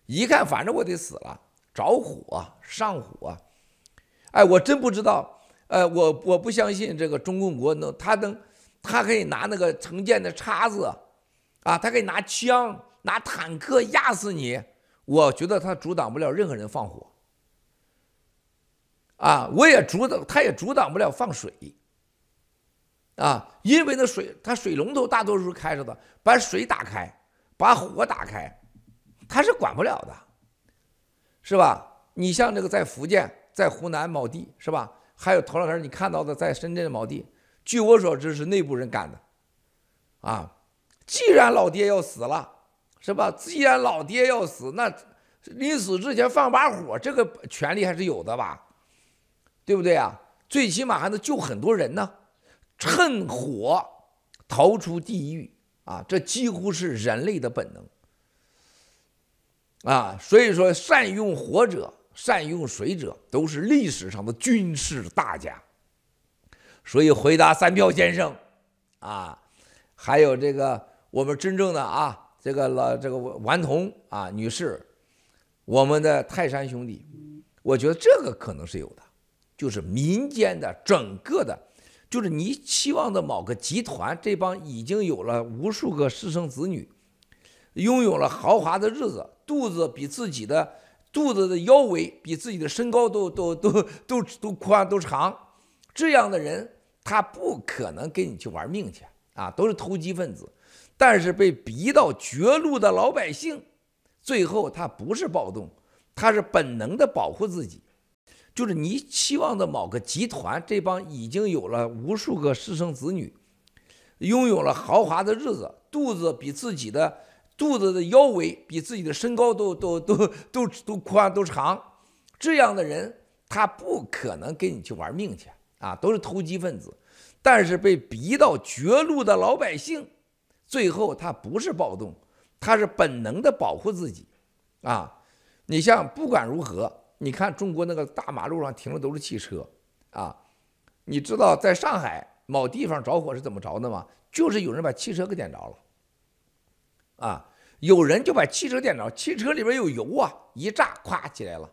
一看反正我得死了，着火上火，哎，我真不知道，呃，我我不相信这个中共国能，他能，他可以拿那个成建的叉子，啊，他可以拿枪拿坦克压死你。我觉得他阻挡不了任何人放火，啊，我也阻挡，他也阻挡不了放水，啊，因为那水，他水龙头大多数开着的，把水打开，把火打开，他是管不了的，是吧？你像这个在福建、在湖南某地，是吧？还有头两天你看到的在深圳某地，据我所知是内部人干的，啊，既然老爹要死了。是吧？既然老爹要死，那临死之前放把火，这个权利还是有的吧？对不对啊？最起码还能救很多人呢。趁火逃出地狱啊，这几乎是人类的本能啊。所以说，善用火者、善用水者，都是历史上的军事大家。所以回答三票先生啊，还有这个我们真正的啊。这个老这个顽童啊女士，我们的泰山兄弟，我觉得这个可能是有的，就是民间的整个的，就是你期望的某个集团，这帮已经有了无数个私生子女，拥有了豪华的日子，肚子比自己的肚子的腰围比自己的身高都都都都都宽都长，这样的人他不可能跟你去玩命去啊，都是投机分子。但是被逼到绝路的老百姓，最后他不是暴动，他是本能的保护自己。就是你期望的某个集团，这帮已经有了无数个私生子女，拥有了豪华的日子，肚子比自己的肚子的腰围比自己的身高都都都都都宽都长，这样的人他不可能跟你去玩命去啊，都是投机分子。但是被逼到绝路的老百姓。最后，他不是暴动，他是本能的保护自己，啊，你像不管如何，你看中国那个大马路上停的都是汽车，啊，你知道在上海某地方着火是怎么着的吗？就是有人把汽车给点着了，啊，有人就把汽车点着，汽车里边有油啊，一炸，咵起来了，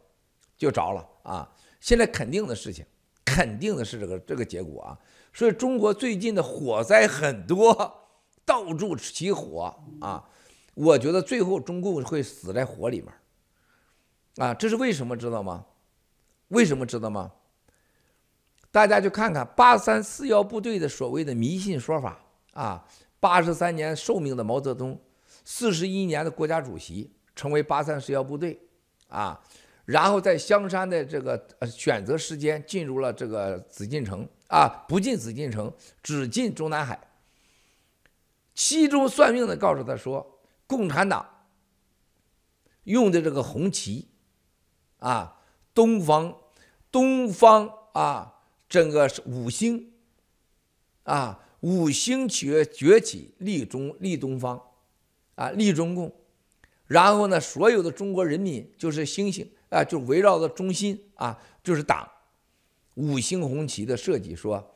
就着了啊。现在肯定的事情，肯定的是这个这个结果啊。所以中国最近的火灾很多。到处起火啊！我觉得最后中共会死在火里面啊！这是为什么知道吗？为什么知道吗？大家去看看八三四幺部队的所谓的迷信说法啊！八十三年寿命的毛泽东，四十一年的国家主席，成为八三四幺部队啊！然后在香山的这个选择时间进入了这个紫禁城啊，不进紫禁城，只进中南海。其中算命的告诉他说，共产党用的这个红旗，啊，东方，东方啊，整个五星，啊，五星崛崛起，立中立东方，啊，立中共，然后呢，所有的中国人民就是星星啊，就围绕着中心啊，就是党，五星红旗的设计说，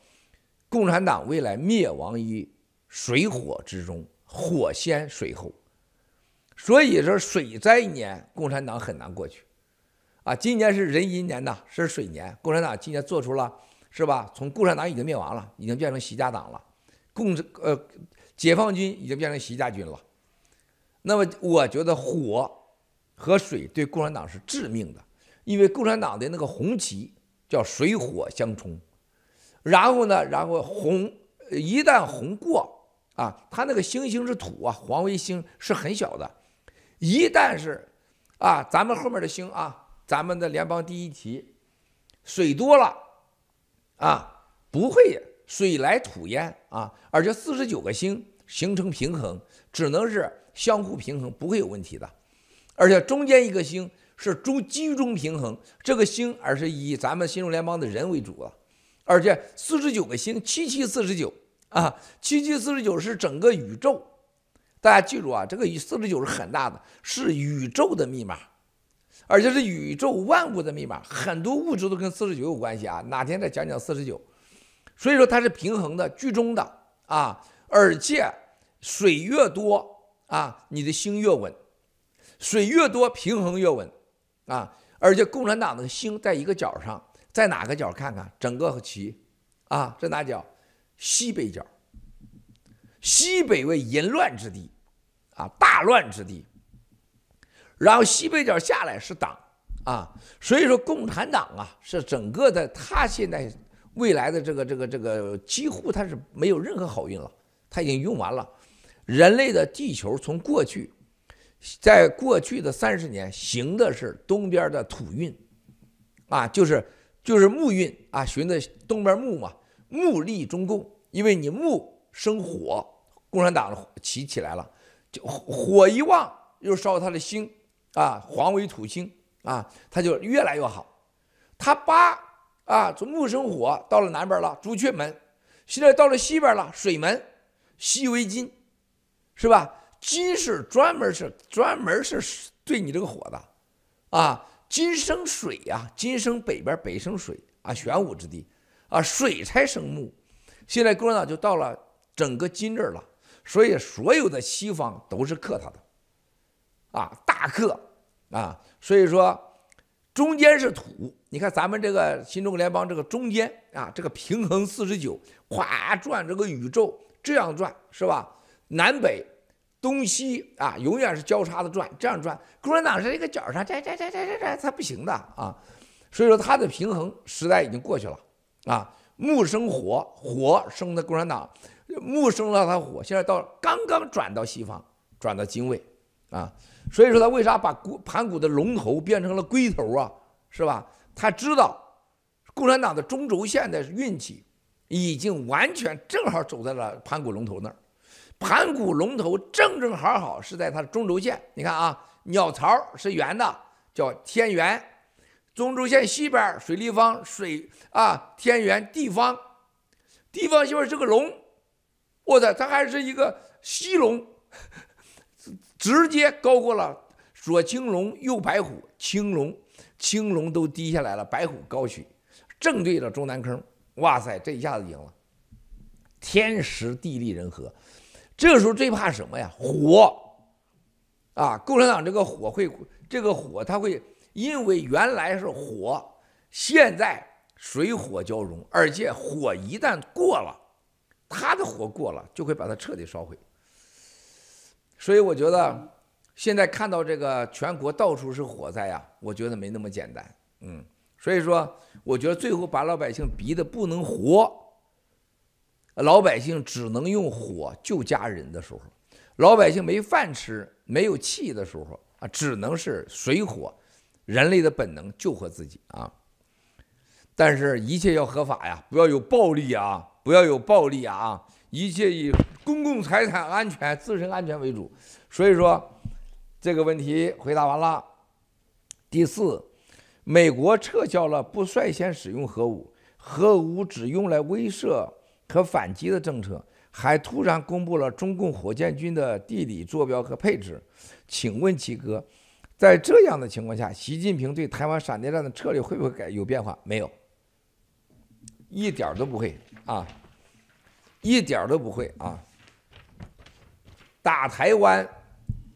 共产党未来灭亡于。水火之中，火先水后，所以说水灾年，共产党很难过去，啊，今年是壬寅年呐，是水年，共产党今年做出了，是吧？从共产党已经灭亡了，已经变成习家党了，共呃，解放军已经变成习家军了，那么我觉得火和水对共产党是致命的，因为共产党的那个红旗叫水火相冲，然后呢，然后红一旦红过。啊，它那个星星是土啊，黄卫星是很小的，一旦是，啊，咱们后面的星啊，咱们的联邦第一旗，水多了啊，不会水来土淹啊，而且四十九个星形成平衡，只能是相互平衡，不会有问题的。而且中间一个星是中居中平衡，这个星而是以咱们新中联邦的人为主啊。而且四十九个星，七七四十九啊，七七四十九是整个宇宙。大家记住啊，这个四十九是很大的，是宇宙的密码，而且是宇宙万物的密码。很多物质都跟四十九有关系啊，哪天再讲讲四十九。所以说它是平衡的、居中的啊，而且水越多啊，你的星越稳，水越多平衡越稳啊。而且共产党的星在一个角上，在哪个角看看整个棋啊，在哪角？西北角，西北为淫乱之地。啊，大乱之地，然后西北角下来是党啊，所以说共产党啊是整个的，他现在未来的这个这个这个几乎他是没有任何好运了，他已经用完了。人类的地球从过去，在过去的三十年行的是东边的土运，啊，就是就是木运。啊，寻的东边木嘛，木立中共，因为你木生火，共产党起起来了。就火一旺，又烧他的星。啊，黄为土星。啊，他就越来越好。他八啊，从木生火到了南边了，朱雀门，现在到了西边了，水门，西为金，是吧？金是专门是专门是对你这个火的啊，金生水呀，金生北边，北生水啊，玄武之地啊，水才生木。现在共产党就到了整个金这儿了。所以所有的西方都是克他的，啊，大克啊，所以说中间是土，你看咱们这个新中国联邦这个中间啊，这个平衡四十九，咵转这个宇宙这样转是吧？南北东西啊，永远是交叉的转，这样转。共产党是一个角上，这这这这这这，它不行的啊。所以说它的平衡时代已经过去了啊。木生火，火生的共产党。木生了他火，现在到刚刚转到西方，转到金位，啊，所以说他为啥把盘古的龙头变成了龟头啊？是吧？他知道共产党的中轴线的运气已经完全正好走在了盘古龙头那儿，盘古龙头正正好好是在它的中轴线。你看啊，鸟巢是圆的，叫天圆，中轴线西边水立方，水啊天圆地方，地方西边是个龙。我的，它还是一个西龙，直接高过了左青龙右白虎，青龙青龙都低下来了，白虎高起，正对着中南坑。哇塞，这一下子赢了，天时地利人和。这个时候最怕什么呀？火啊！共产党这个火会，这个火它会，因为原来是火，现在水火交融，而且火一旦过了。它的火过了，就会把它彻底烧毁。所以我觉得，现在看到这个全国到处是火灾呀，我觉得没那么简单。嗯，所以说，我觉得最后把老百姓逼得不能活，老百姓只能用火救家人的时候，老百姓没饭吃、没有气的时候啊，只能是水火，人类的本能救活自己啊。但是，一切要合法呀，不要有暴力啊。不要有暴力啊！一切以公共财产安全、自身安全为主。所以说，这个问题回答完了。第四，美国撤销了不率先使用核武、核武只用来威慑和反击的政策，还突然公布了中共火箭军的地理坐标和配置。请问齐哥，在这样的情况下，习近平对台湾闪电战的策略会不会改有变化？没有。一点都不会啊，一点都不会啊！打台湾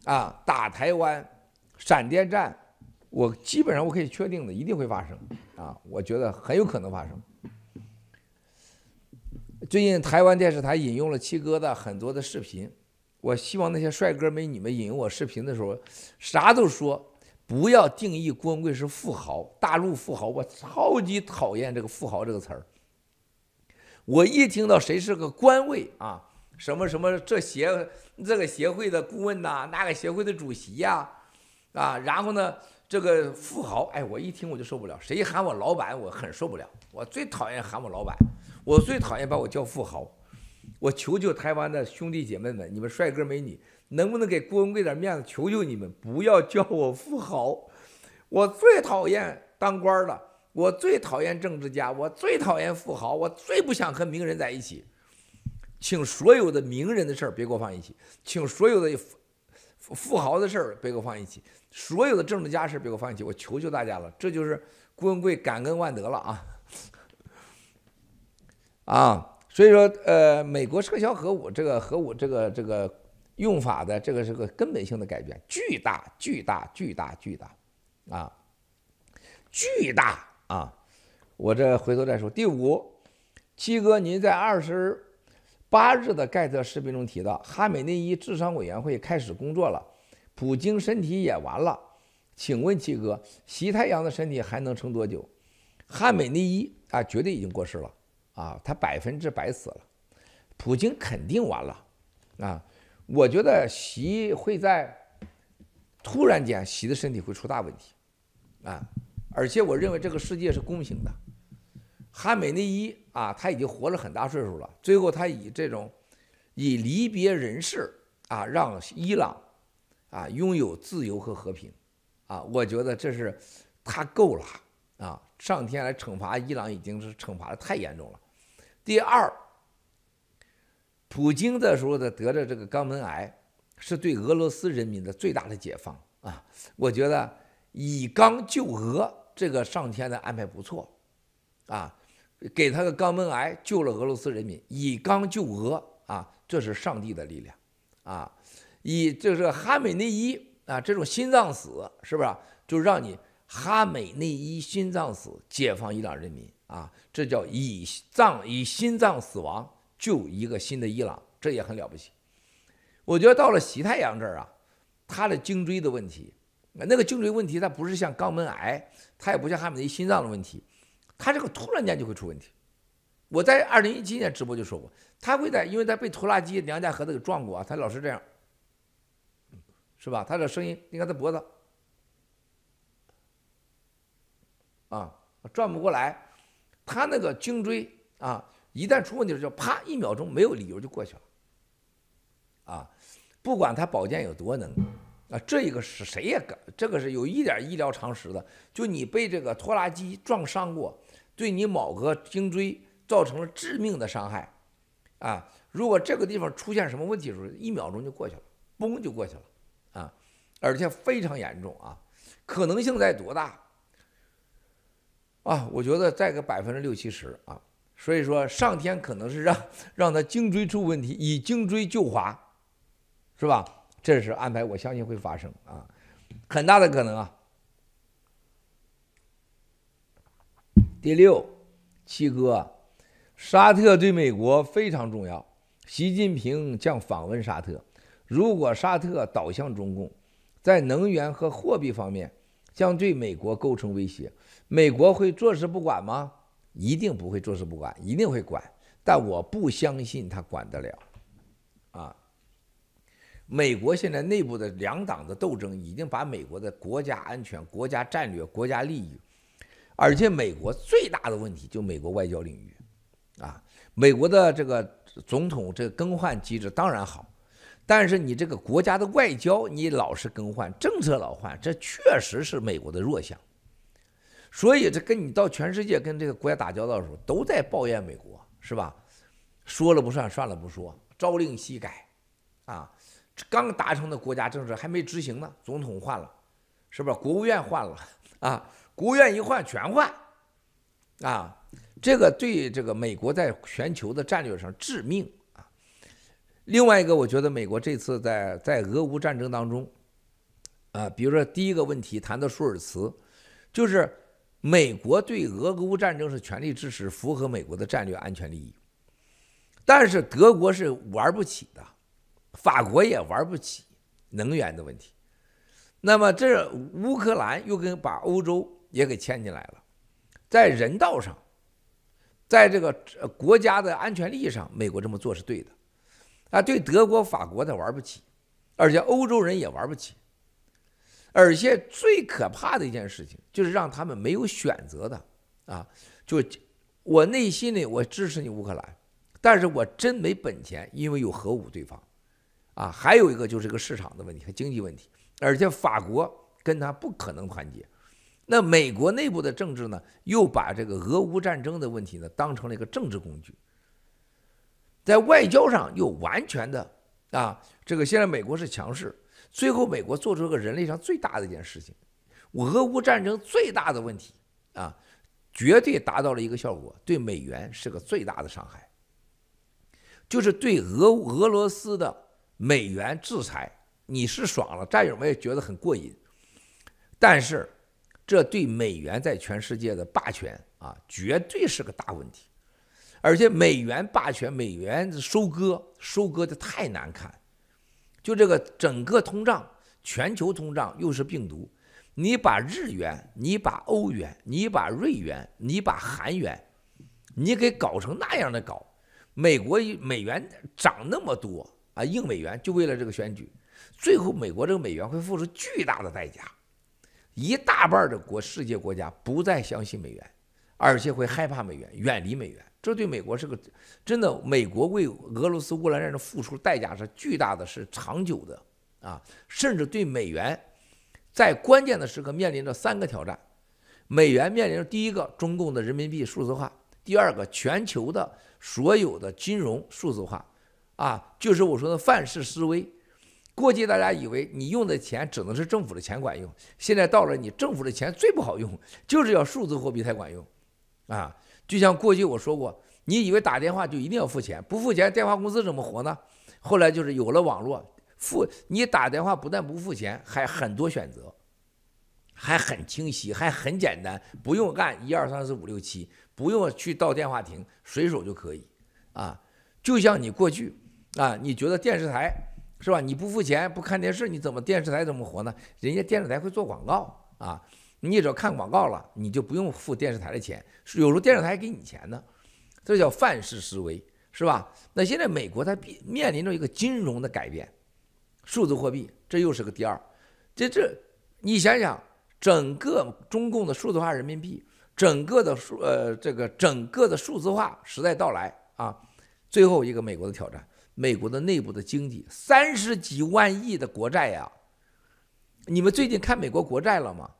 啊，打台湾，闪电战，我基本上我可以确定的，一定会发生啊！我觉得很有可能发生。最近台湾电视台引用了七哥的很多的视频，我希望那些帅哥美女们引用我视频的时候，啥都说，不要定义郭文贵是富豪，大陆富豪，我超级讨厌这个富豪这个词儿。我一听到谁是个官位啊，什么什么这协这个协会的顾问呐，那个协会的主席呀，啊，然后呢，这个富豪，哎，我一听我就受不了，谁喊我老板，我很受不了，我最讨厌喊我老板，我最讨厌把我叫富豪，我求求台湾的兄弟姐妹们，你们帅哥美女，能不能给郭文贵点面子？求求你们，不要叫我富豪，我最讨厌当官的，我最讨厌政治家，我最讨厌富豪，我最不想和名人在一起。请所有的名人的事儿别给我放一起，请所有的富豪的事儿别给我放一起，所有的政治家事别给我放一起，我求求大家了，这就是郭文贵感恩万德了啊！啊，所以说，呃，美国撤销核武这个核武这个这个用法的这个是个根本性的改变，巨大巨大巨大巨大，啊，巨大啊！我这回头再说。第五，七哥，您在二十。八日的盖特视频中提到，哈美内伊智商委员会开始工作了，普京身体也完了。请问七哥，习太阳的身体还能撑多久？哈美内伊啊，绝对已经过世了啊，他百分之百死了。普京肯定完了啊！我觉得习会在突然间，习的身体会出大问题啊！而且我认为这个世界是公平的。哈美内伊啊，他已经活了很大岁数了。最后，他以这种以离别人世啊，让伊朗啊拥有自由和和平啊，我觉得这是他够了！上天来惩罚伊朗已经是惩罚的太严重了。第二，普京的时候的得的这个肛门癌，是对俄罗斯人民的最大的解放啊！我觉得以肛救俄，这个上天的安排不错啊。给他个肛门癌，救了俄罗斯人民，以肛救俄啊，这是上帝的力量啊！以就是哈美内伊啊，这种心脏死是不是？就让你哈美内伊心脏死，解放伊朗人民啊！这叫以脏以心脏死亡救一个新的伊朗，这也很了不起。我觉得到了习太阳这儿啊，他的颈椎的问题，那个颈椎问题，它不是像肛门癌，它也不像哈美内伊心脏的问题。他这个突然间就会出问题，我在二零一七年直播就说过，他会在，因为他被拖拉机梁家河子给撞过啊，他老是这样，是吧？他的声音，你看他脖子，啊，转不过来，他那个颈椎啊，一旦出问题就啪一秒钟没有理由就过去了，啊，不管他保健有多能，啊，这一个是谁也敢，这个是有一点医疗常识的，就你被这个拖拉机撞伤过。对你某个颈椎造成了致命的伤害，啊，如果这个地方出现什么问题的时候，一秒钟就过去了，嘣就过去了，啊，而且非常严重啊，可能性在多大？啊，我觉得再个百分之六七十啊，所以说上天可能是让让他颈椎出问题，以颈椎救华，是吧？这是安排，我相信会发生啊，很大的可能啊。第六，七哥，沙特对美国非常重要。习近平将访问沙特，如果沙特倒向中共，在能源和货币方面将对美国构成威胁，美国会坐视不管吗？一定不会坐视不管，一定会管。但我不相信他管得了。啊，美国现在内部的两党的斗争已经把美国的国家安全、国家战略、国家利益。而且美国最大的问题就美国外交领域，啊，美国的这个总统这个更换机制当然好，但是你这个国家的外交你老是更换，政策老换，这确实是美国的弱项。所以这跟你到全世界跟这个国家打交道的时候，都在抱怨美国，是吧？说了不算，算了不说，朝令夕改，啊，刚达成的国家政策还没执行呢，总统换了，是不是？国务院换了，啊。国务院一换全换，啊，这个对这个美国在全球的战略上致命啊。另外一个，我觉得美国这次在在俄乌战争当中，啊，比如说第一个问题谈到舒尔茨，就是美国对俄乌战争是全力支持，符合美国的战略安全利益，但是德国是玩不起的，法国也玩不起能源的问题，那么这乌克兰又跟把欧洲。也给牵进来了，在人道上，在这个国家的安全利益上，美国这么做是对的，啊，对德国、法国他玩不起，而且欧洲人也玩不起，而且最可怕的一件事情就是让他们没有选择的啊！就我内心里我支持你乌克兰，但是我真没本钱，因为有核武对方啊。还有一个就是个市场的问题和经济问题，而且法国跟他不可能团结。那美国内部的政治呢，又把这个俄乌战争的问题呢当成了一个政治工具，在外交上又完全的啊，这个现在美国是强势。最后，美国做出个人类上最大的一件事情，俄乌战争最大的问题啊，绝对达到了一个效果，对美元是个最大的伤害，就是对俄俄罗斯的美元制裁，你是爽了，战友们也觉得很过瘾，但是这对美元在全世界的霸权啊，绝对是个大问题，而且美元霸权，美元收割，收割的太难看。就这个整个通胀，全球通胀又是病毒，你把日元、你把欧元、你把瑞元、你把韩元，你给搞成那样的搞，美国美元涨那么多啊，硬美元就为了这个选举，最后美国这个美元会付出巨大的代价，一大半的国世界国家不再相信美元，而且会害怕美元，远离美元。这对美国是个真的，美国为俄罗斯乌克兰战争付出代价是巨大的，是长久的啊！甚至对美元，在关键的时刻面临着三个挑战：美元面临着第一个中共的人民币数字化，第二个全球的所有的金融数字化，啊，就是我说的范式思维。过去大家以为你用的钱只能是政府的钱管用，现在到了你政府的钱最不好用，就是要数字货币才管用，啊。就像过去我说过，你以为打电话就一定要付钱，不付钱电话公司怎么活呢？后来就是有了网络，付你打电话不但不付钱，还很多选择，还很清晰，还很简单，不用按一二三四五六七，不用去到电话亭，随手就可以啊。就像你过去啊，你觉得电视台是吧？你不付钱不看电视，你怎么电视台怎么活呢？人家电视台会做广告啊。你只要看广告了，你就不用付电视台的钱，有时候电视台还给你钱呢，这叫范式思维，是吧？那现在美国它面临着一个金融的改变，数字货币，这又是个第二，这这你想想，整个中共的数字化人民币，整个的数呃这个整个的数字化时代到来啊，最后一个美国的挑战，美国的内部的经济三十几万亿的国债呀，你们最近看美国国债了吗？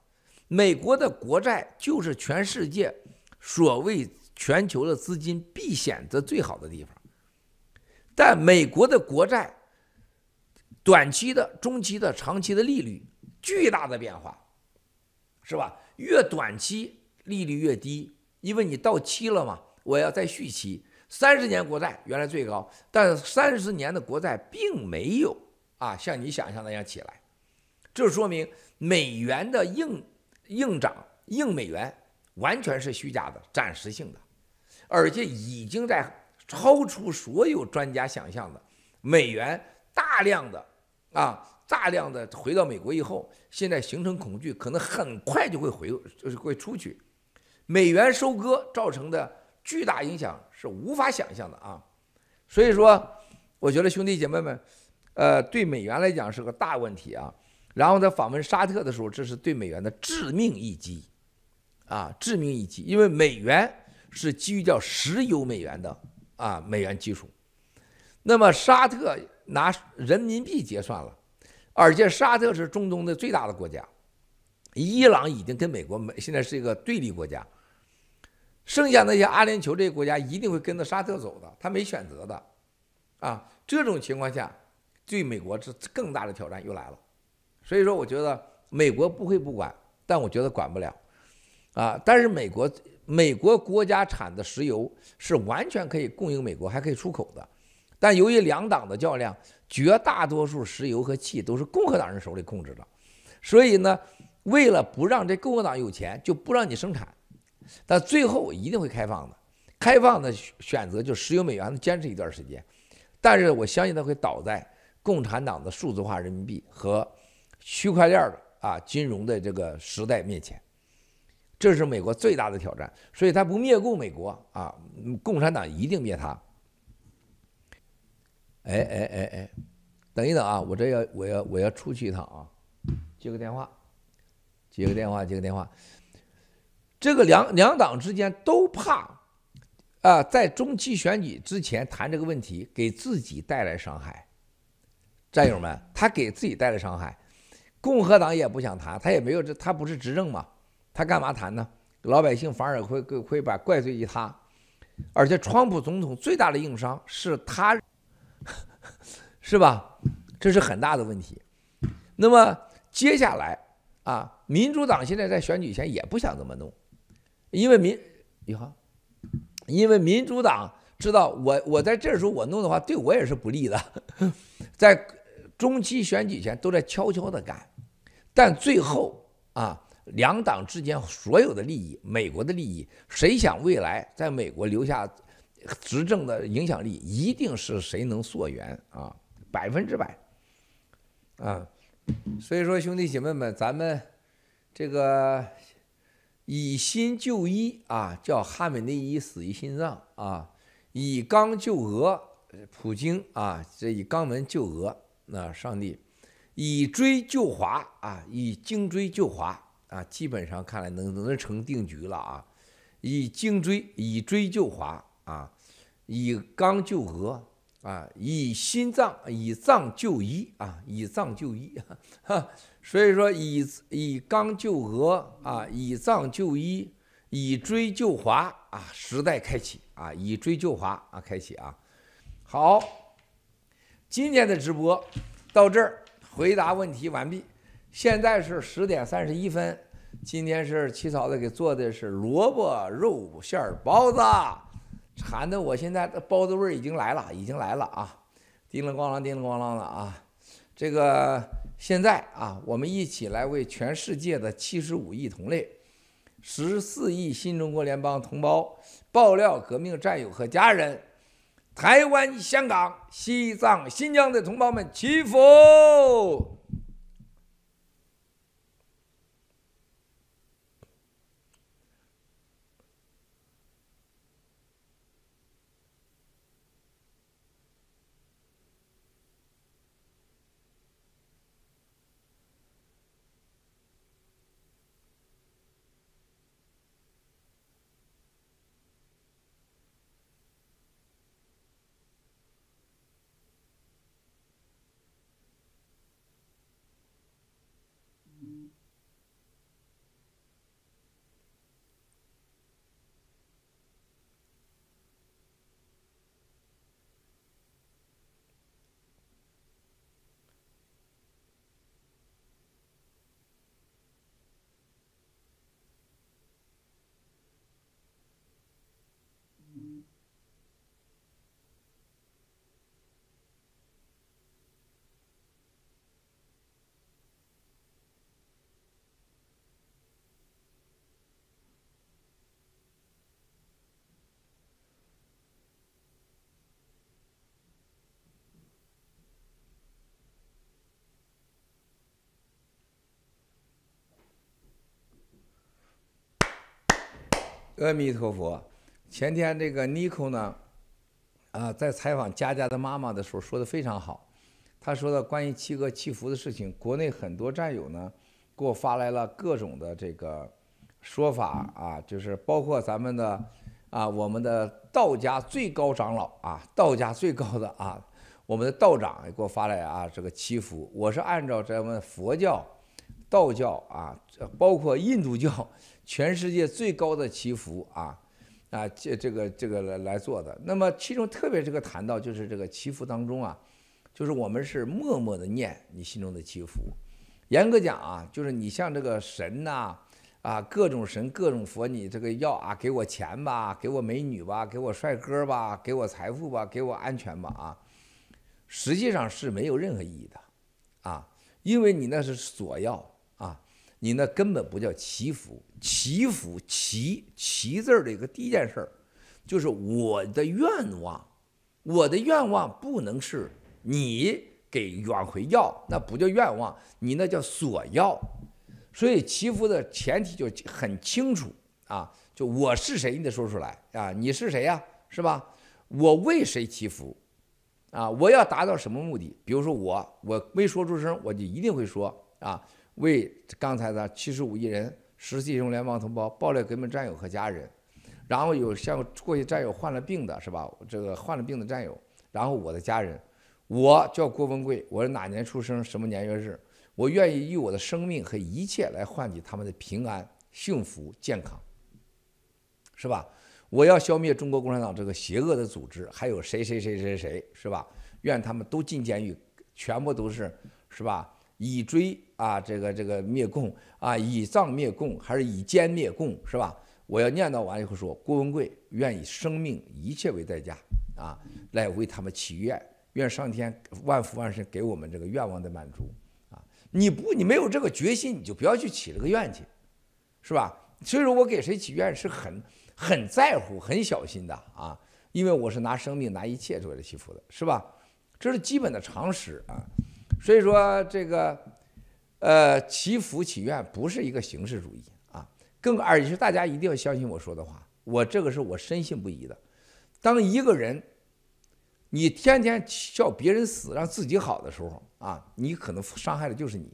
美国的国债就是全世界所谓全球的资金避险的最好的地方，但美国的国债短期的、中期的、长期的利率巨大的变化，是吧？越短期利率越低，因为你到期了嘛，我要再续期。三十年国债原来最高，但三十年的国债并没有啊像你想象那样起来，这说明美元的硬。硬涨硬美元完全是虚假的、暂时性的，而且已经在超出所有专家想象的。美元大量的啊，大量的回到美国以后，现在形成恐惧，可能很快就会回，就是会出去。美元收割造成的巨大影响是无法想象的啊！所以说，我觉得兄弟姐妹们，呃，对美元来讲是个大问题啊。然后在访问沙特的时候，这是对美元的致命一击，啊，致命一击，因为美元是基于叫石油美元的啊美元基础，那么沙特拿人民币结算了，而且沙特是中东的最大的国家，伊朗已经跟美国美现在是一个对立国家，剩下那些阿联酋这些国家一定会跟着沙特走的，他没选择的，啊，这种情况下对美国是更大的挑战又来了。所以说，我觉得美国不会不管，但我觉得管不了，啊！但是美国美国国家产的石油是完全可以供应美国，还可以出口的。但由于两党的较量，绝大多数石油和气都是共和党人手里控制的，所以呢，为了不让这共和党有钱，就不让你生产。但最后一定会开放的，开放的选择就石油美元坚持一段时间，但是我相信它会倒在共产党的数字化人民币和。区块链的啊，金融的这个时代面前，这是美国最大的挑战，所以他不灭共美国啊，共产党一定灭他。哎哎哎哎，等一等啊，我这要我要我要出去一趟啊，接个电话。接个电话，接个电话。这个两两党之间都怕啊，在中期选举之前谈这个问题，给自己带来伤害。战友们，他给自己带来伤害。共和党也不想谈，他也没有这，他不是执政嘛，他干嘛谈呢？老百姓反而会会会把怪罪于他。而且，川普总统最大的硬伤是他，是吧？这是很大的问题。那么接下来啊，民主党现在在选举前也不想这么弄，因为民，你好，因为民主党知道我我在这时候我弄的话对我也是不利的，在中期选举前都在悄悄的干，但最后啊，两党之间所有的利益，美国的利益，谁想未来在美国留下执政的影响力，一定是谁能溯源啊，百分之百，啊。所以说，兄弟姐妹们，咱们这个以心救医啊，叫哈美内伊死于心脏啊；以肛救俄，普京啊，这以肛门救俄，那上帝以锥救华啊，以颈椎救华啊，基本上看来能能成定局了啊。以颈椎以椎救华啊，以肛救俄。啊，以心脏以脏救医啊，以脏救伊，哈，所以说以以肛救俄啊，以脏救医，以锥救华啊，时代开启啊，以锥救华啊，开启啊。好，今天的直播到这儿，回答问题完毕。现在是十点三十一分，今天是七嫂子给做的是萝卜肉馅儿包子。馋的，我现在的包子味儿已经来了，已经来了啊！叮了咣啷，叮了咣啷的啊！这个现在啊，我们一起来为全世界的七十五亿同类、十四亿新中国联邦同胞、爆料革命战友和家人、台湾、香港、西藏、新疆的同胞们祈福。阿弥陀佛，前天这个妮蔻呢，啊，在采访佳佳的妈妈的时候说的非常好。他说的关于七哥祈福的事情，国内很多战友呢给我发来了各种的这个说法啊，就是包括咱们的啊，我们的道家最高长老啊，道家最高的啊，我们的道长也给我发来啊这个祈福。我是按照咱们佛教、道教啊，包括印度教。全世界最高的祈福啊，啊，这这个这个来来做的。那么其中特别这个谈到，就是这个祈福当中啊，就是我们是默默的念你心中的祈福。严格讲啊，就是你像这个神呐，啊，各种神各种佛，你这个要啊，给我钱吧，给我美女吧，给我帅哥吧，给我财富吧，给我安全吧啊，实际上是没有任何意义的啊，因为你那是索要啊。你那根本不叫祈福，祈福祈祈字儿的一个第一件事儿，就是我的愿望，我的愿望不能是你给往回要，那不叫愿望，你那叫索要。所以祈福的前提就很清楚啊，就我是谁，你得说出来啊，你是谁呀，是吧？我为谁祈福？啊，我要达到什么目的？比如说我，我没说出声，我就一定会说啊。为刚才的七十五亿人实际中联邦同胞、暴力革命战友和家人，然后有像过去战友患了病的是吧？这个患了病的战友，然后我的家人，我叫郭文贵，我是哪年出生，什么年月日？我愿意用我的生命和一切来换取他们的平安、幸福、健康，是吧？我要消灭中国共产党这个邪恶的组织，还有谁谁谁谁谁，是吧？愿他们都进监狱，全部都是，是吧？以追啊，这个这个灭共啊，以藏灭共还是以奸灭共，是吧？我要念叨完以后说，郭文贵愿以生命一切为代价啊，来为他们祈愿，愿上天万福万神给我们这个愿望的满足啊！你不，你没有这个决心，你就不要去祈这个愿去，是吧？所以说我给谁祈愿是很。很在乎、很小心的啊，因为我是拿生命、拿一切作为祈福的，是吧？这是基本的常识啊。所以说，这个呃，祈福祈愿不是一个形式主义啊，更而且大家一定要相信我说的话，我这个是我深信不疑的。当一个人你天天叫别人死，让自己好的时候啊，你可能伤害的就是你。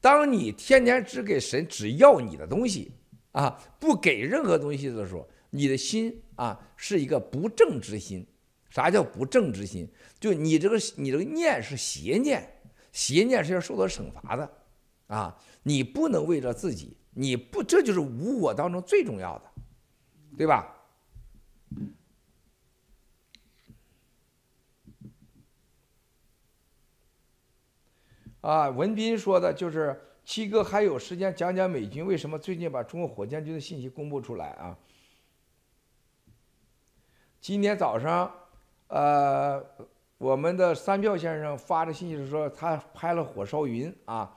当你天天只给神只要你的东西。啊，不给任何东西的时候，你的心啊是一个不正之心。啥叫不正之心？就你这个你这个念是邪念，邪念是要受到惩罚的。啊，你不能为了自己，你不这就是无我当中最重要的，对吧？啊，文斌说的就是。七哥还有时间讲讲美军为什么最近把中国火箭军的信息公布出来啊？今天早上，呃，我们的三票先生发的信息是说他拍了火烧云啊，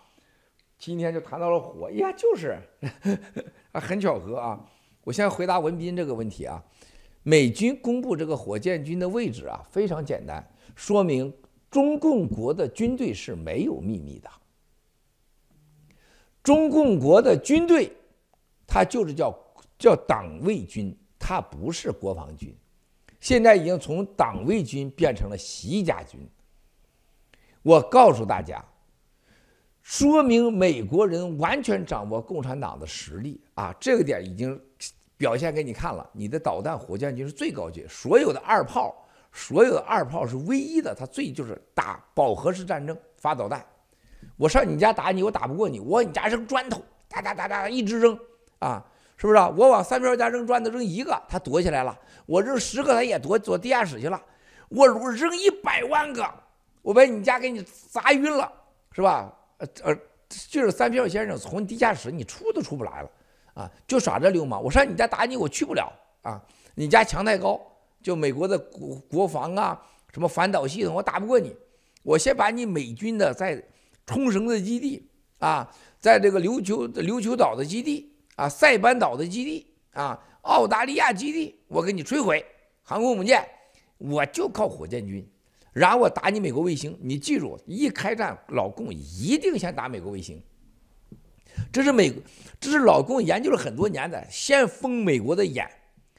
今天就谈到了火，呀，就是，啊，很巧合啊。我先回答文斌这个问题啊，美军公布这个火箭军的位置啊，非常简单，说明中共国的军队是没有秘密的。中共国的军队，它就是叫叫党卫军，它不是国防军。现在已经从党卫军变成了习家军。我告诉大家，说明美国人完全掌握共产党的实力啊！这个点已经表现给你看了。你的导弹火箭军是最高级，所有的二炮，所有的二炮是唯一的，它最就是打饱和式战争发导弹。我上你家打你，我打不过你，我往你家扔砖头，哒哒哒哒一直扔，啊，是不是啊？我往三票家扔砖头，扔一个他躲起来了，我扔十个他也躲躲地下室去了。我扔一百万个，我把你家给你砸晕了，是吧？呃呃，就是三票先生从地下室你出都出不来了，啊，就耍这流氓。我上你家打你，我去不了啊，你家墙太高，就美国的国国防啊，什么反导系统，我打不过你，我先把你美军的在。冲绳的基地啊，在这个琉球琉球岛的基地啊，塞班岛的基地啊，澳大利亚基地，我给你摧毁航空母舰，我就靠火箭军，然后我打你美国卫星。你记住，一开战，老共一定先打美国卫星。这是美，这是老共研究了很多年的，先封美国的眼，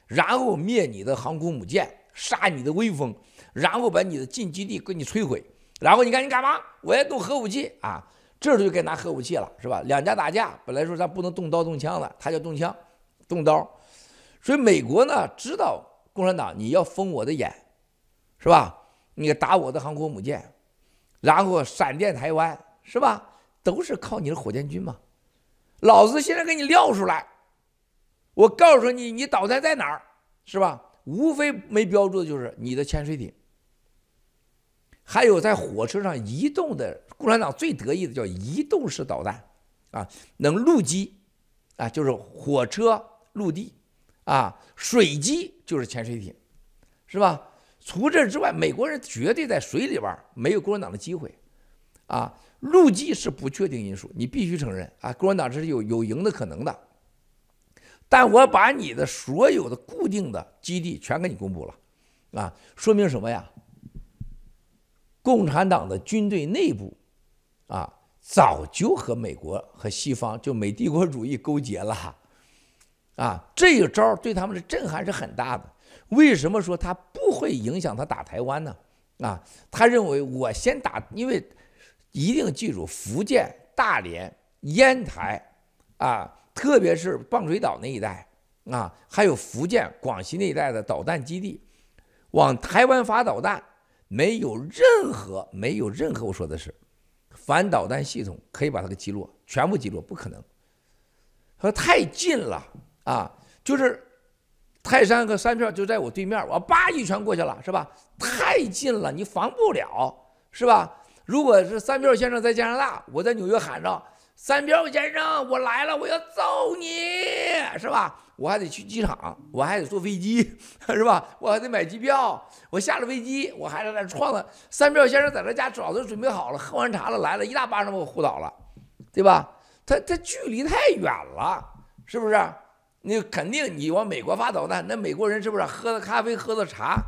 然后灭你的航空母舰，杀你的威风，然后把你的近基地给你摧毁。然后你看你干嘛？我要动核武器啊！这时候就该拿核武器了，是吧？两家打架，本来说咱不能动刀动枪的，他就动枪、动刀。所以美国呢，知道共产党你要封我的眼，是吧？你打我的航空母舰，然后闪电台湾，是吧？都是靠你的火箭军嘛。老子现在给你撂出来，我告诉你，你导弹在哪儿，是吧？无非没标注的就是你的潜水艇。还有在火车上移动的，共产党最得意的叫移动式导弹，啊，能陆基，啊，就是火车、陆地，啊，水基就是潜水艇，是吧？除这之外，美国人绝对在水里边没有共产党的机会，啊，陆基是不确定因素，你必须承认啊，共产党这是有有赢的可能的。但我把你的所有的固定的基地全给你公布了，啊，说明什么呀？共产党的军队内部，啊，早就和美国和西方就美帝国主义勾结了，啊，这个招对他们的震撼是很大的。为什么说他不会影响他打台湾呢？啊，他认为我先打，因为一定记住，福建大连、烟台啊，特别是棒槌岛那一带啊，还有福建、广西那一带的导弹基地，往台湾发导弹，没有任何没有任何我说的是反导弹系统可以把它给击落，全部击落不可能。说太近了啊，就是泰山和山票就在我对面，我叭一拳过去了，是吧？太近了，你防不了，是吧？如果是三票先生在加拿大，我在纽约喊着“三票先生，我来了，我要揍你”，是吧？我还得去机场，我还得坐飞机，是吧？我还得买机票，我下了飞机，我还在那撞了。三票先生在他家早就准备好了，喝完茶了，来了一大巴掌把我呼倒了，对吧？他他距离太远了，是不是？你肯定你往美国发导弹，那美国人是不是喝了咖啡喝了茶，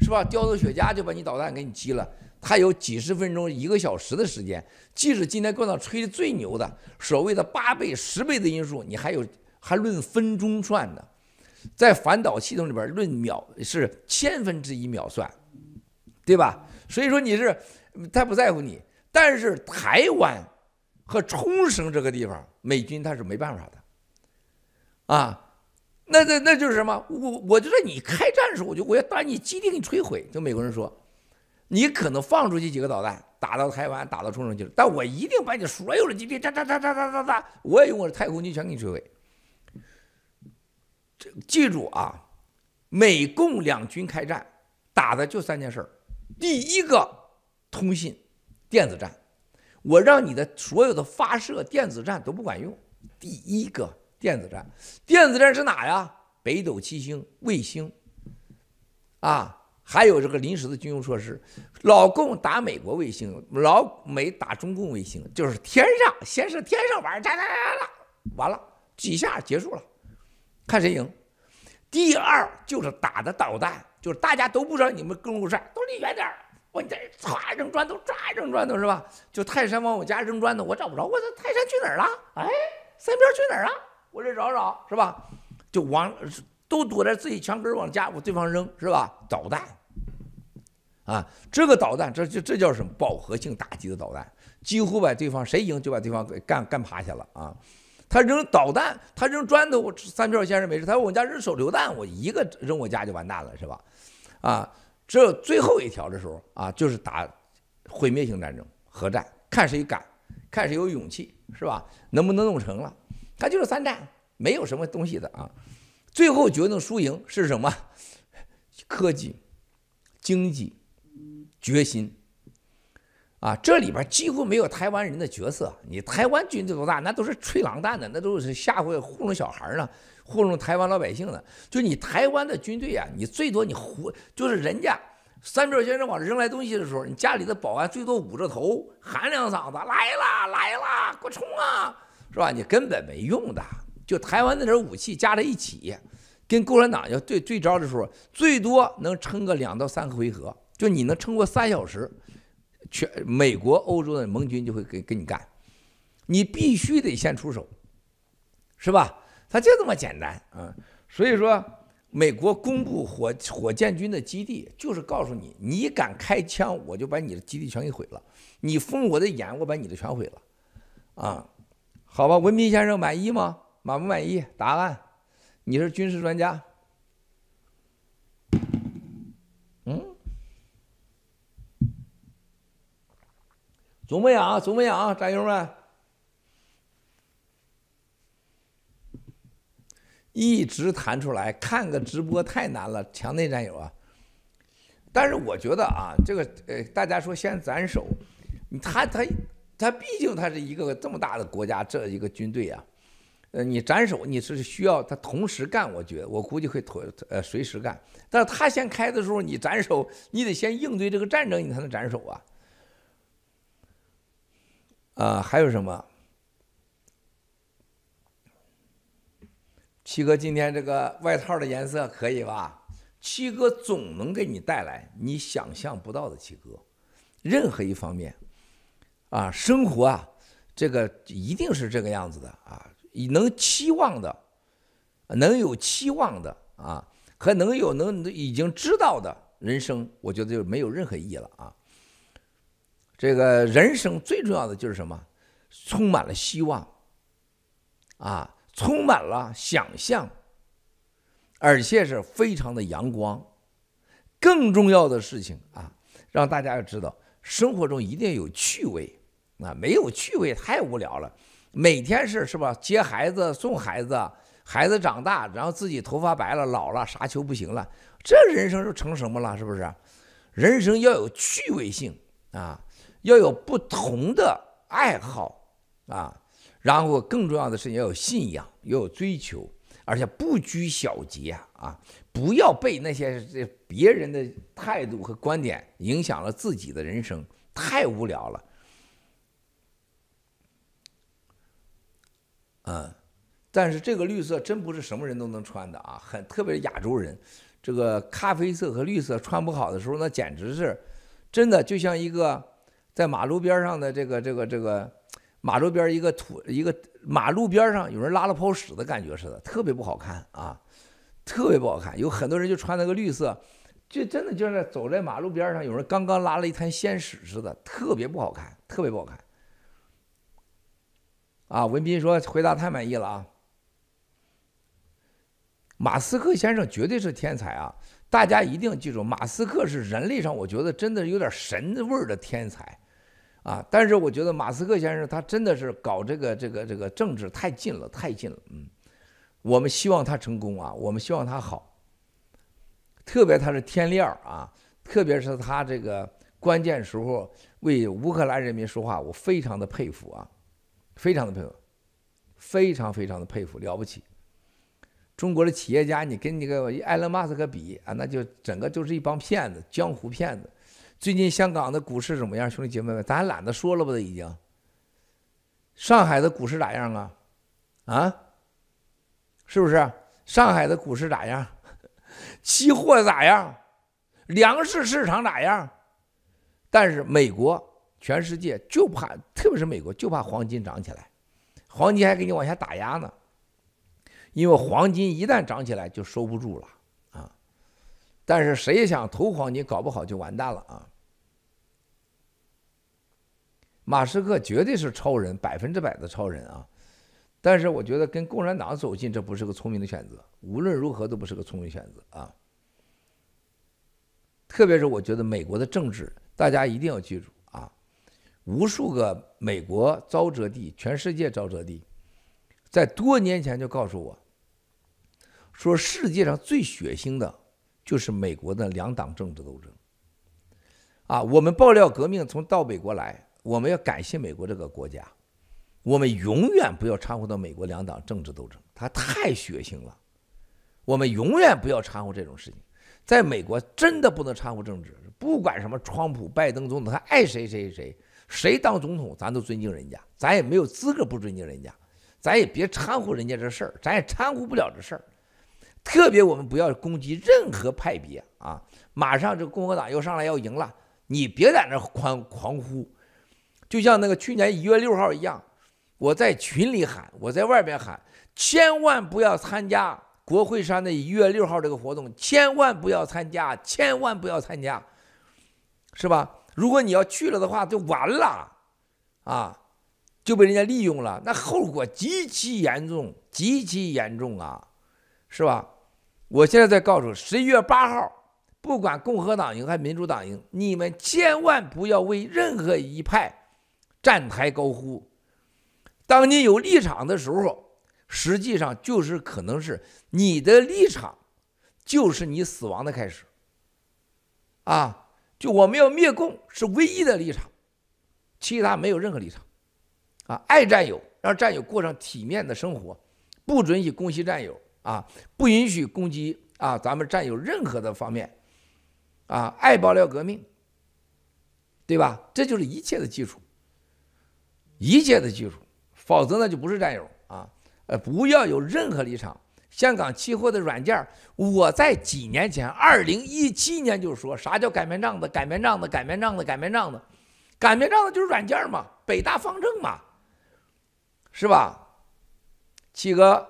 是吧？叼着雪茄就把你导弹给你击了。他有几十分钟、一个小时的时间，即使今天共产党吹的最牛的所谓的八倍、十倍的因素，你还有还论分钟算的，在反导系统里边论秒是千分之一秒算，对吧？所以说你是他不在乎你，但是台湾。和冲绳这个地方，美军他是没办法的，啊，那那那就是什么？我我就在你开战的时候，我就我要把你基地给你摧毁。就美国人说，你可能放出去几个导弹，打到台湾，打到冲绳去了，但我一定把你所有的基地，哒哒哒哒哒哒哒，我也用我的太空军全给你摧毁。记住啊，美共两军开战，打的就三件事儿，第一个，通信，电子战。我让你的所有的发射电子战都不管用。第一个电子战，电子战是哪呀？北斗七星卫星，啊，还有这个临时的军用设施。老共打美国卫星，老美打中共卫星，就是天上先是天上玩，哒哒哒哒，完了几下结束了，看谁赢。第二就是打的导弹，就是大家都不知道你们跟不上，都离远点儿。我你这唰扔砖头，唰扔砖头是吧？就泰山往我家扔砖头，我找不着，我说泰山去哪儿了？哎，三票去哪儿了？我这找找是吧？就往都躲在自己墙根往家往对方扔是吧？导弹啊，这个导弹这就这叫什么？饱和性打击的导弹，几乎把对方谁赢就把对方给干干趴下了啊！他扔导弹，他扔砖头，我三票先生没事，他说我家扔手榴弹，我一个扔我家就完蛋了是吧？啊！这最后一条的时候啊，就是打毁灭性战争、核战，看谁敢，看谁有勇气，是吧？能不能弄成了？他就是三战，没有什么东西的啊。最后决定输赢是什么？科技、经济、决心啊！这里边几乎没有台湾人的角色。你台湾军队多大？那都是吹狼蛋的，那都是吓唬糊弄小孩呢。糊弄台湾老百姓的，就你台湾的军队啊，你最多你糊，就是人家三票先生往扔来东西的时候，你家里的保安最多捂着头喊两嗓子，来了来了，给我冲啊，是吧？你根本没用的。就台湾那点武器加在一起，跟共产党要对对招的时候，最多能撑个两到三个回合，就你能撑过三小时，全美国、欧洲的盟军就会给给你干，你必须得先出手，是吧？他就这么简单啊，所以说，美国公布火火箭军的基地，就是告诉你，你敢开枪，我就把你的基地全给毁了；你封我的眼，我把你的全毁了。啊，好吧，文斌先生满意吗？满不满意？答案，你是军事专家。怎么样？怎么样，战友们？一直弹出来，看个直播太难了，墙内战友啊！但是我觉得啊，这个呃，大家说先斩首，他他他毕竟他是一个这么大的国家，这一个军队啊，呃，你斩首你是需要他同时干，我觉得我估计会同呃随时干。但是他先开的时候，你斩首，你得先应对这个战争，你才能斩首啊。啊，还有什么？七哥，今天这个外套的颜色可以吧？七哥总能给你带来你想象不到的七哥，任何一方面，啊，生活啊，这个一定是这个样子的啊，能期望的，能有期望的啊，和能有能已经知道的人生，我觉得就没有任何意义了啊。这个人生最重要的就是什么？充满了希望，啊，充满了想象，而且是非常的阳光。更重要的事情啊，让大家要知道，生活中一定要有趣味啊，没有趣味太无聊了。每天是是吧？接孩子、送孩子，孩子长大，然后自己头发白了、老了，啥球不行了，这人生就成什么了？是不是？人生要有趣味性啊，要有不同的爱好啊，然后更重要的是要有信仰，要有追求，而且不拘小节啊，不要被那些这别人的态度和观点影响了自己的人生，太无聊了。嗯，但是这个绿色真不是什么人都能穿的啊，很特别是亚洲人，这个咖啡色和绿色穿不好的时候，那简直是真的就像一个在马路边上的这个这个这个马路边一个土一个马路边上有人拉了泡屎的感觉似的，特别不好看啊，特别不好看。有很多人就穿那个绿色，就真的就是走在马路边上，有人刚刚拉了一滩鲜屎似的，特别不好看，特别不好看。啊，文斌说回答太满意了啊！马斯克先生绝对是天才啊！大家一定记住，马斯克是人类上我觉得真的有点神味儿的天才啊！但是我觉得马斯克先生他真的是搞这个这个这个政治太近了，太近了。嗯，我们希望他成功啊，我们希望他好。特别他是天亮啊，特别是他这个关键时候为乌克兰人民说话，我非常的佩服啊。非常的佩服，非常非常的佩服，了不起！中国的企业家，你跟那个埃隆·马斯克比啊，那就整个就是一帮骗子，江湖骗子。最近香港的股市怎么样，兄弟姐妹们？咱懒得说了吧，都已经。上海的股市咋样啊？啊？是不是？上海的股市咋样？期货咋样？粮食市场咋样？但是美国。全世界就怕，特别是美国，就怕黄金涨起来，黄金还给你往下打压呢。因为黄金一旦涨起来就收不住了啊！但是谁也想投黄金，搞不好就完蛋了啊！马斯克绝对是超人，百分之百的超人啊！但是我觉得跟共产党走近，这不是个聪明的选择，无论如何都不是个聪明选择啊！特别是我觉得美国的政治，大家一定要记住啊。无数个美国沼泽地，全世界沼泽地，在多年前就告诉我，说世界上最血腥的，就是美国的两党政治斗争。啊，我们爆料革命从到美国来，我们要感谢美国这个国家，我们永远不要掺和到美国两党政治斗争，它太血腥了，我们永远不要掺和这种事情，在美国真的不能掺和政治，不管什么川普、拜登总统，他爱谁谁谁。谁当总统，咱都尊敬人家，咱也没有资格不尊敬人家，咱也别掺和人家这事儿，咱也掺和不了这事儿。特别我们不要攻击任何派别啊！马上这共和党又上来要赢了，你别在那狂狂呼，就像那个去年一月六号一样，我在群里喊，我在外边喊，千万不要参加国会山的一月六号这个活动，千万不要参加，千万不要参加，是吧？如果你要去了的话，就完了，啊，就被人家利用了，那后果极其严重，极其严重啊，是吧？我现在在告诉，十一月八号，不管共和党赢还是民主党赢，你们千万不要为任何一派站台高呼。当你有立场的时候，实际上就是可能是你的立场，就是你死亡的开始，啊。就我们要灭共是唯一的立场，其他没有任何立场，啊，爱战友，让战友过上体面的生活，不准许攻击战友啊，不允许攻击啊咱们战友任何的方面，啊，爱爆料革命，对吧？这就是一切的基础，一切的技术，否则那就不是战友啊，呃，不要有任何立场。香港期货的软件，我在几年前，二零一七年就说啥叫擀面杖子，擀面杖子，擀面杖子，擀面杖子，擀面杖子就是软件嘛，北大方正嘛，是吧？七哥，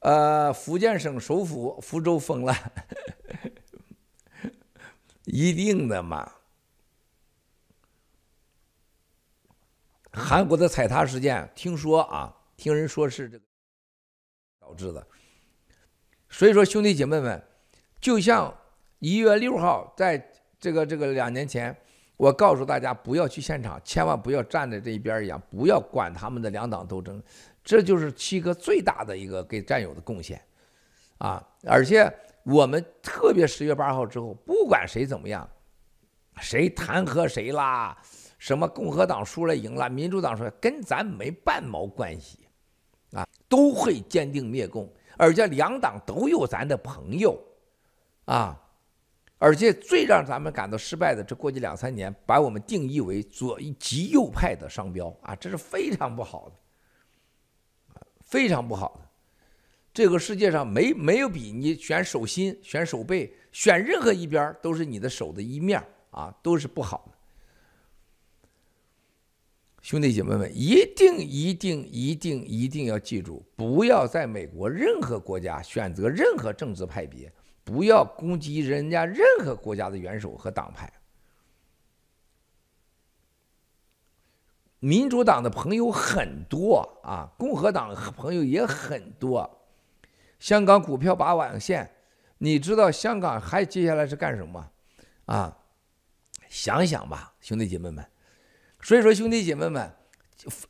呃，福建省首府福州封了，一定的嘛。韩国的踩踏事件，听说啊，听人说是这个导致的。所以说，兄弟姐妹们，就像一月六号，在这个这个两年前，我告诉大家不要去现场，千万不要站在这一边一样，不要管他们的两党斗争，这就是七哥最大的一个给战友的贡献啊！而且我们特别十月八号之后，不管谁怎么样，谁弹劾谁啦。什么共和党输了赢了，民主党说跟咱没半毛关系，啊，都会坚定灭共，而且两党都有咱的朋友，啊，而且最让咱们感到失败的，这过去两三年把我们定义为左极右派的商标。啊，这是非常不好的，非常不好的。这个世界上没没有比你选手心、选手背、选任何一边都是你的手的一面啊，都是不好。兄弟姐妹们，一定一定一定一定要记住，不要在美国任何国家选择任何政治派别，不要攻击人家任何国家的元首和党派。民主党的朋友很多啊，共和党朋友也很多。香港股票拔网线，你知道香港还接下来是干什么？啊，想想吧，兄弟姐妹们。所以说，兄弟姐妹们，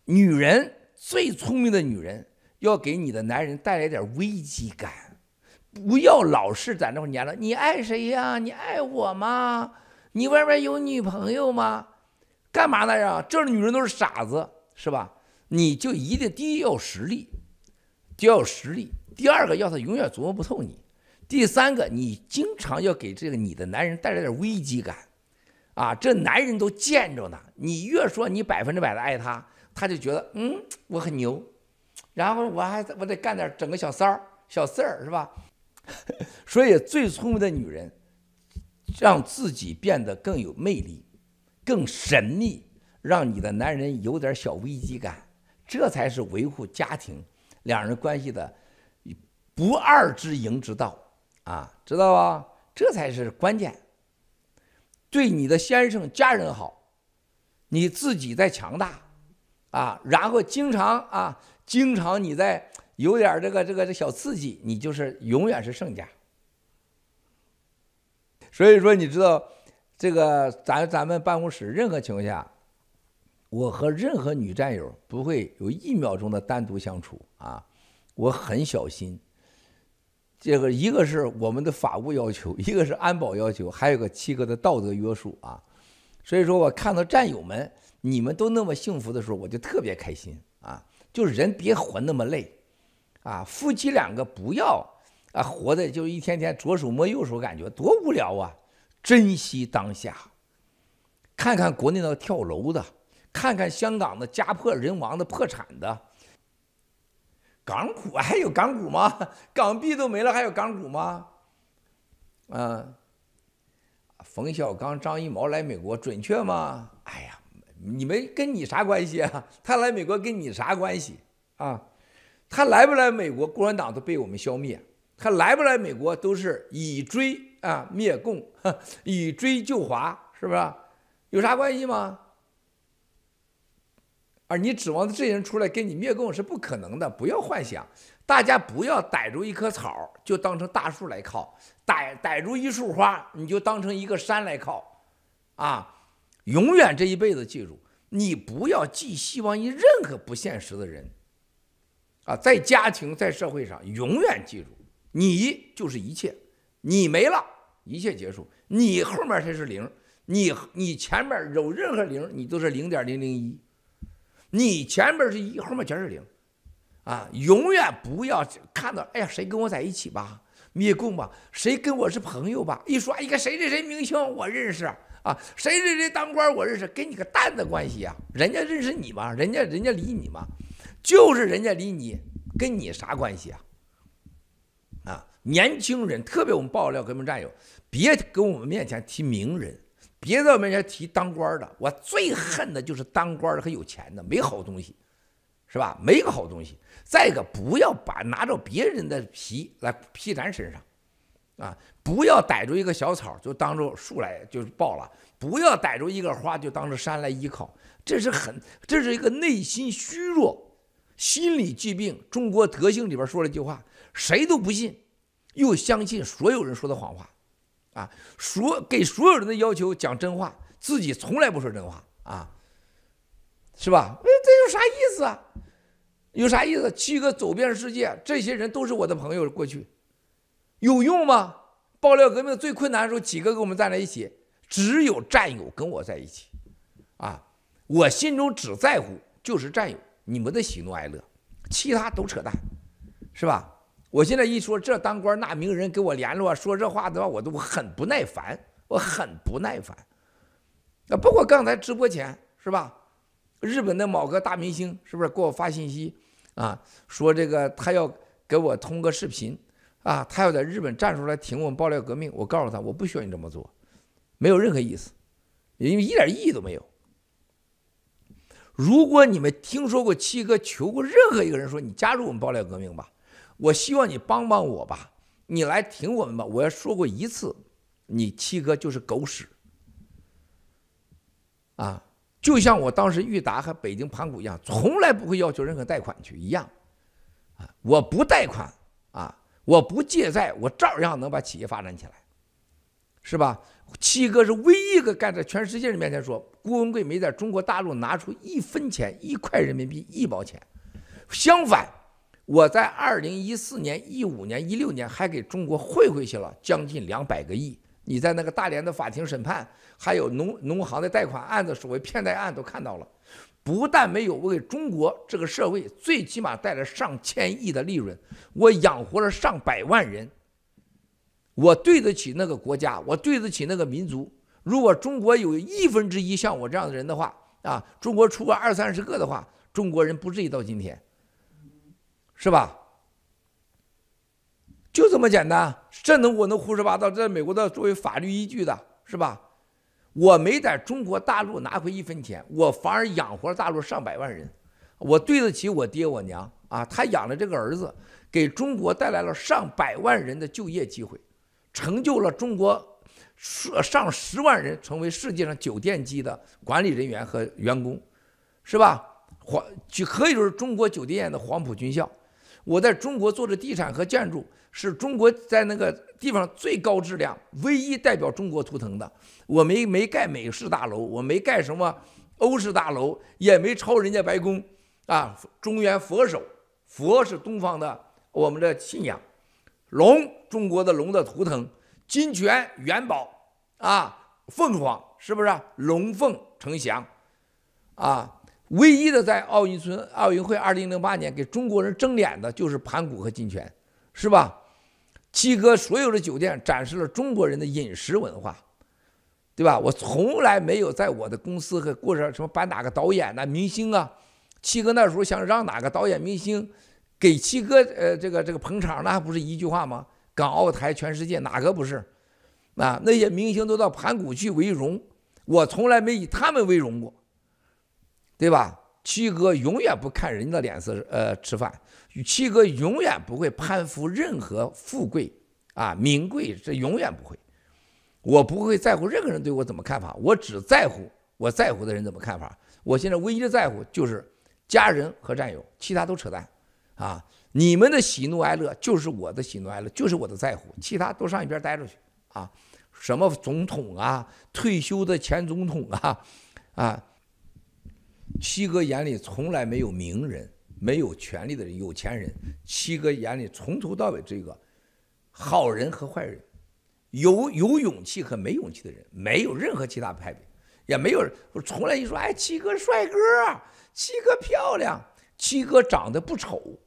女人最聪明的女人，要给你的男人带来点危机感，不要老是在那会黏着。你爱谁呀？你爱我吗？你外面有女朋友吗？干嘛呢呀？这女人都是傻子，是吧？你就一定第一要有实力，第二要实力，第二个要他永远琢磨不透你，第三个你经常要给这个你的男人带来点危机感。啊，这男人都见着呢。你越说你百分之百的爱他，他就觉得嗯，我很牛。然后我还我得干点整个小三儿、小四儿，是吧？所以最聪明的女人，让自己变得更有魅力、更神秘，让你的男人有点小危机感，这才是维护家庭两人关系的不二之营之道啊，知道吧？这才是关键。对你的先生、家人好，你自己在强大，啊，然后经常啊，经常你在有点这个这个这小刺激，你就是永远是胜家。所以说，你知道这个咱咱们办公室任何情况下，我和任何女战友不会有一秒钟的单独相处啊，我很小心。这个一个是我们的法务要求，一个是安保要求，还有个七哥的道德约束啊。所以说我看到战友们你们都那么幸福的时候，我就特别开心啊。就是人别活那么累啊，夫妻两个不要啊活的就一天天左手摸右手，感觉多无聊啊。珍惜当下，看看国内的跳楼的，看看香港的家破人亡的破产的。港股还有港股吗？港币都没了，还有港股吗？嗯，冯小刚、张艺谋来美国准确吗？哎呀，你们跟你啥关系啊？他来美国跟你啥关系啊？他来不来美国，共产党都被我们消灭；他来不来美国，都是以追啊灭共，以追救华，是不是？有啥关系吗？而你指望这些人出来跟你灭共是不可能的，不要幻想。大家不要逮住一棵草就当成大树来靠，逮逮住一束花你就当成一个山来靠，啊！永远这一辈子记住，你不要寄希望于任何不现实的人，啊，在家庭在社会上永远记住，你就是一切，你没了，一切结束，你后面才是零，你你前面有任何零，你都是零点零零一。你前面是一，后面全是零，啊，永远不要看到，哎呀，谁跟我在一起吧，灭共吧，谁跟我是朋友吧？一说一个谁谁谁明星我认识啊，谁谁谁当官我认识，跟你个蛋的关系呀？人家认识你吗？人家人家理你吗？就是人家理你，跟你啥关系啊？啊，年轻人，特别我们爆料，革命战友，别跟我们面前提名人。别在我面前提当官的，我最恨的就是当官的和有钱的，没好东西，是吧？没个好东西。再一个，不要把拿着别人的皮来披咱身上，啊，不要逮住一个小草就当做树来就是抱了，不要逮住一个花就当着山来依靠。这是很，这是一个内心虚弱、心理疾病。中国德性里边说了一句话：谁都不信，又相信所有人说的谎话，啊，说给所有人的要求讲真话，自己从来不说真话，啊，是吧？哎，这有啥意思啊？有啥意思？七哥走遍世界，这些人都是我的朋友。过去有用吗？爆料革命最困难的时候，几个跟我们站在一起，只有战友跟我在一起，啊，我心中只在乎就是战友，你们的喜怒哀乐，其他都扯淡，是吧？我现在一说这当官那名人给我联络说这话的话，我都很不耐烦，我很不耐烦。啊，包括刚才直播前是吧？日本的某个大明星是不是给我发信息啊？说这个他要给我通个视频。啊，他要在日本站出来挺我们爆料革命，我告诉他，我不需要你这么做，没有任何意思，因为一点意义都没有。如果你们听说过七哥求过任何一个人说你加入我们爆料革命吧，我希望你帮帮我吧，你来挺我们吧。我要说过一次，你七哥就是狗屎。啊，就像我当时裕达和北京盘古一样，从来不会要求任何贷款去一样。啊，我不贷款啊。我不借债，我照样能把企业发展起来，是吧？七哥是唯一一个干在全世界人面前说，郭文贵没在中国大陆拿出一分钱、一块人民币、一毛钱。相反，我在二零一四年、一五年、一六年还给中国汇回去了将近两百个亿。你在那个大连的法庭审判，还有农农行的贷款案子，所谓骗贷案都看到了。不但没有为中国这个社会最起码带来上千亿的利润，我养活了上百万人，我对得起那个国家，我对得起那个民族。如果中国有一分之一像我这样的人的话，啊，中国出个二三十个的话，中国人不至于到今天，是吧？就这么简单，这能我能胡说八道？这美国的作为法律依据的，是吧？我没在中国大陆拿回一分钱，我反而养活了大陆上百万人，我对得起我爹我娘啊！他养了这个儿子，给中国带来了上百万人的就业机会，成就了中国上十万人成为世界上酒店级的管理人员和员工，是吧？黄就可以说是中国酒店的黄埔军校。我在中国做的地产和建筑，是中国在那个地方最高质量、唯一代表中国图腾的。我没没盖美式大楼，我没盖什么欧式大楼，也没抄人家白宫。啊，中原佛手，佛是东方的我们的信仰，龙中国的龙的图腾，金泉元宝啊，凤凰是不是？龙凤呈祥啊。唯一的在奥运村奥运会二零零八年给中国人争脸的就是盘古和金泉，是吧？七哥所有的酒店展示了中国人的饮食文化，对吧？我从来没有在我的公司和过上什么颁哪个导演呐、明星啊。七哥那时候想让哪个导演明星给七哥呃这个这个捧场，那还不是一句话吗？港澳台全世界哪个不是？啊，那些明星都到盘古去为荣，我从来没以他们为荣过。对吧？七哥永远不看人家的脸色，呃，吃饭。七哥永远不会攀附任何富贵啊、名贵，这永远不会。我不会在乎任何人对我怎么看法，我只在乎我在乎的人怎么看法。我现在唯一的在乎就是家人和战友，其他都扯淡。啊，你们的喜怒哀乐就是我的喜怒哀乐，就是我的在乎，其他都上一边待着去。啊，什么总统啊，退休的前总统啊，啊。七哥眼里从来没有名人，没有权力的人，有钱人。七哥眼里从头到尾这个好人和坏人，有有勇气和没勇气的人，没有任何其他派别，也没有人。我从来一说，哎，七哥帅哥，七哥漂亮，七哥长得不丑，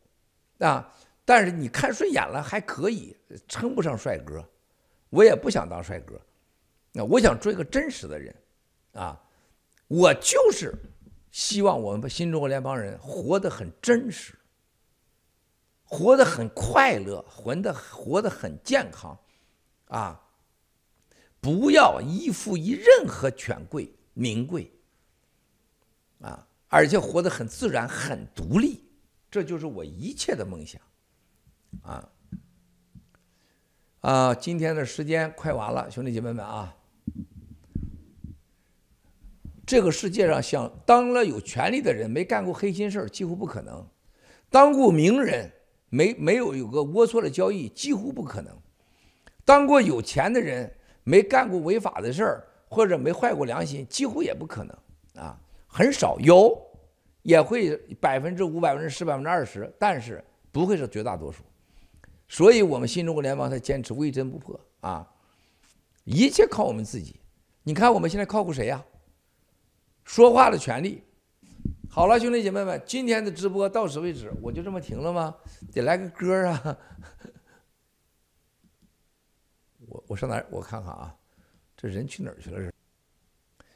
啊，但是你看顺眼了还可以，称不上帅哥。我也不想当帅哥，那我想做一个真实的人，啊，我就是。希望我们新中国联邦人活得很真实，活得很快乐，活得活得很健康，啊，不要依附于任何权贵名贵，啊，而且活得很自然、很独立，这就是我一切的梦想，啊，啊，今天的时间快完了，兄弟姐妹们啊。这个世界上想当了有权力的人没干过黑心事儿几乎不可能，当过名人没没有有个龌龊的交易几乎不可能，当过有钱的人没干过违法的事儿或者没坏过良心几乎也不可能啊，很少有也会百分之五、百分之十、百分之二十，但是不会是绝大多数。所以我们新中国联邦才坚持微针不破啊，一切靠我们自己。你看我们现在靠过谁呀？说话的权利。好了，兄弟姐妹们，今天的直播到此为止，我就这么停了吗？得来个歌啊！我我上哪？我看看啊，这人去哪儿去了？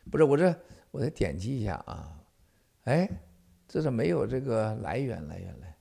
不是我这，我得点击一下啊。哎，这咋没有这个来源，来源来。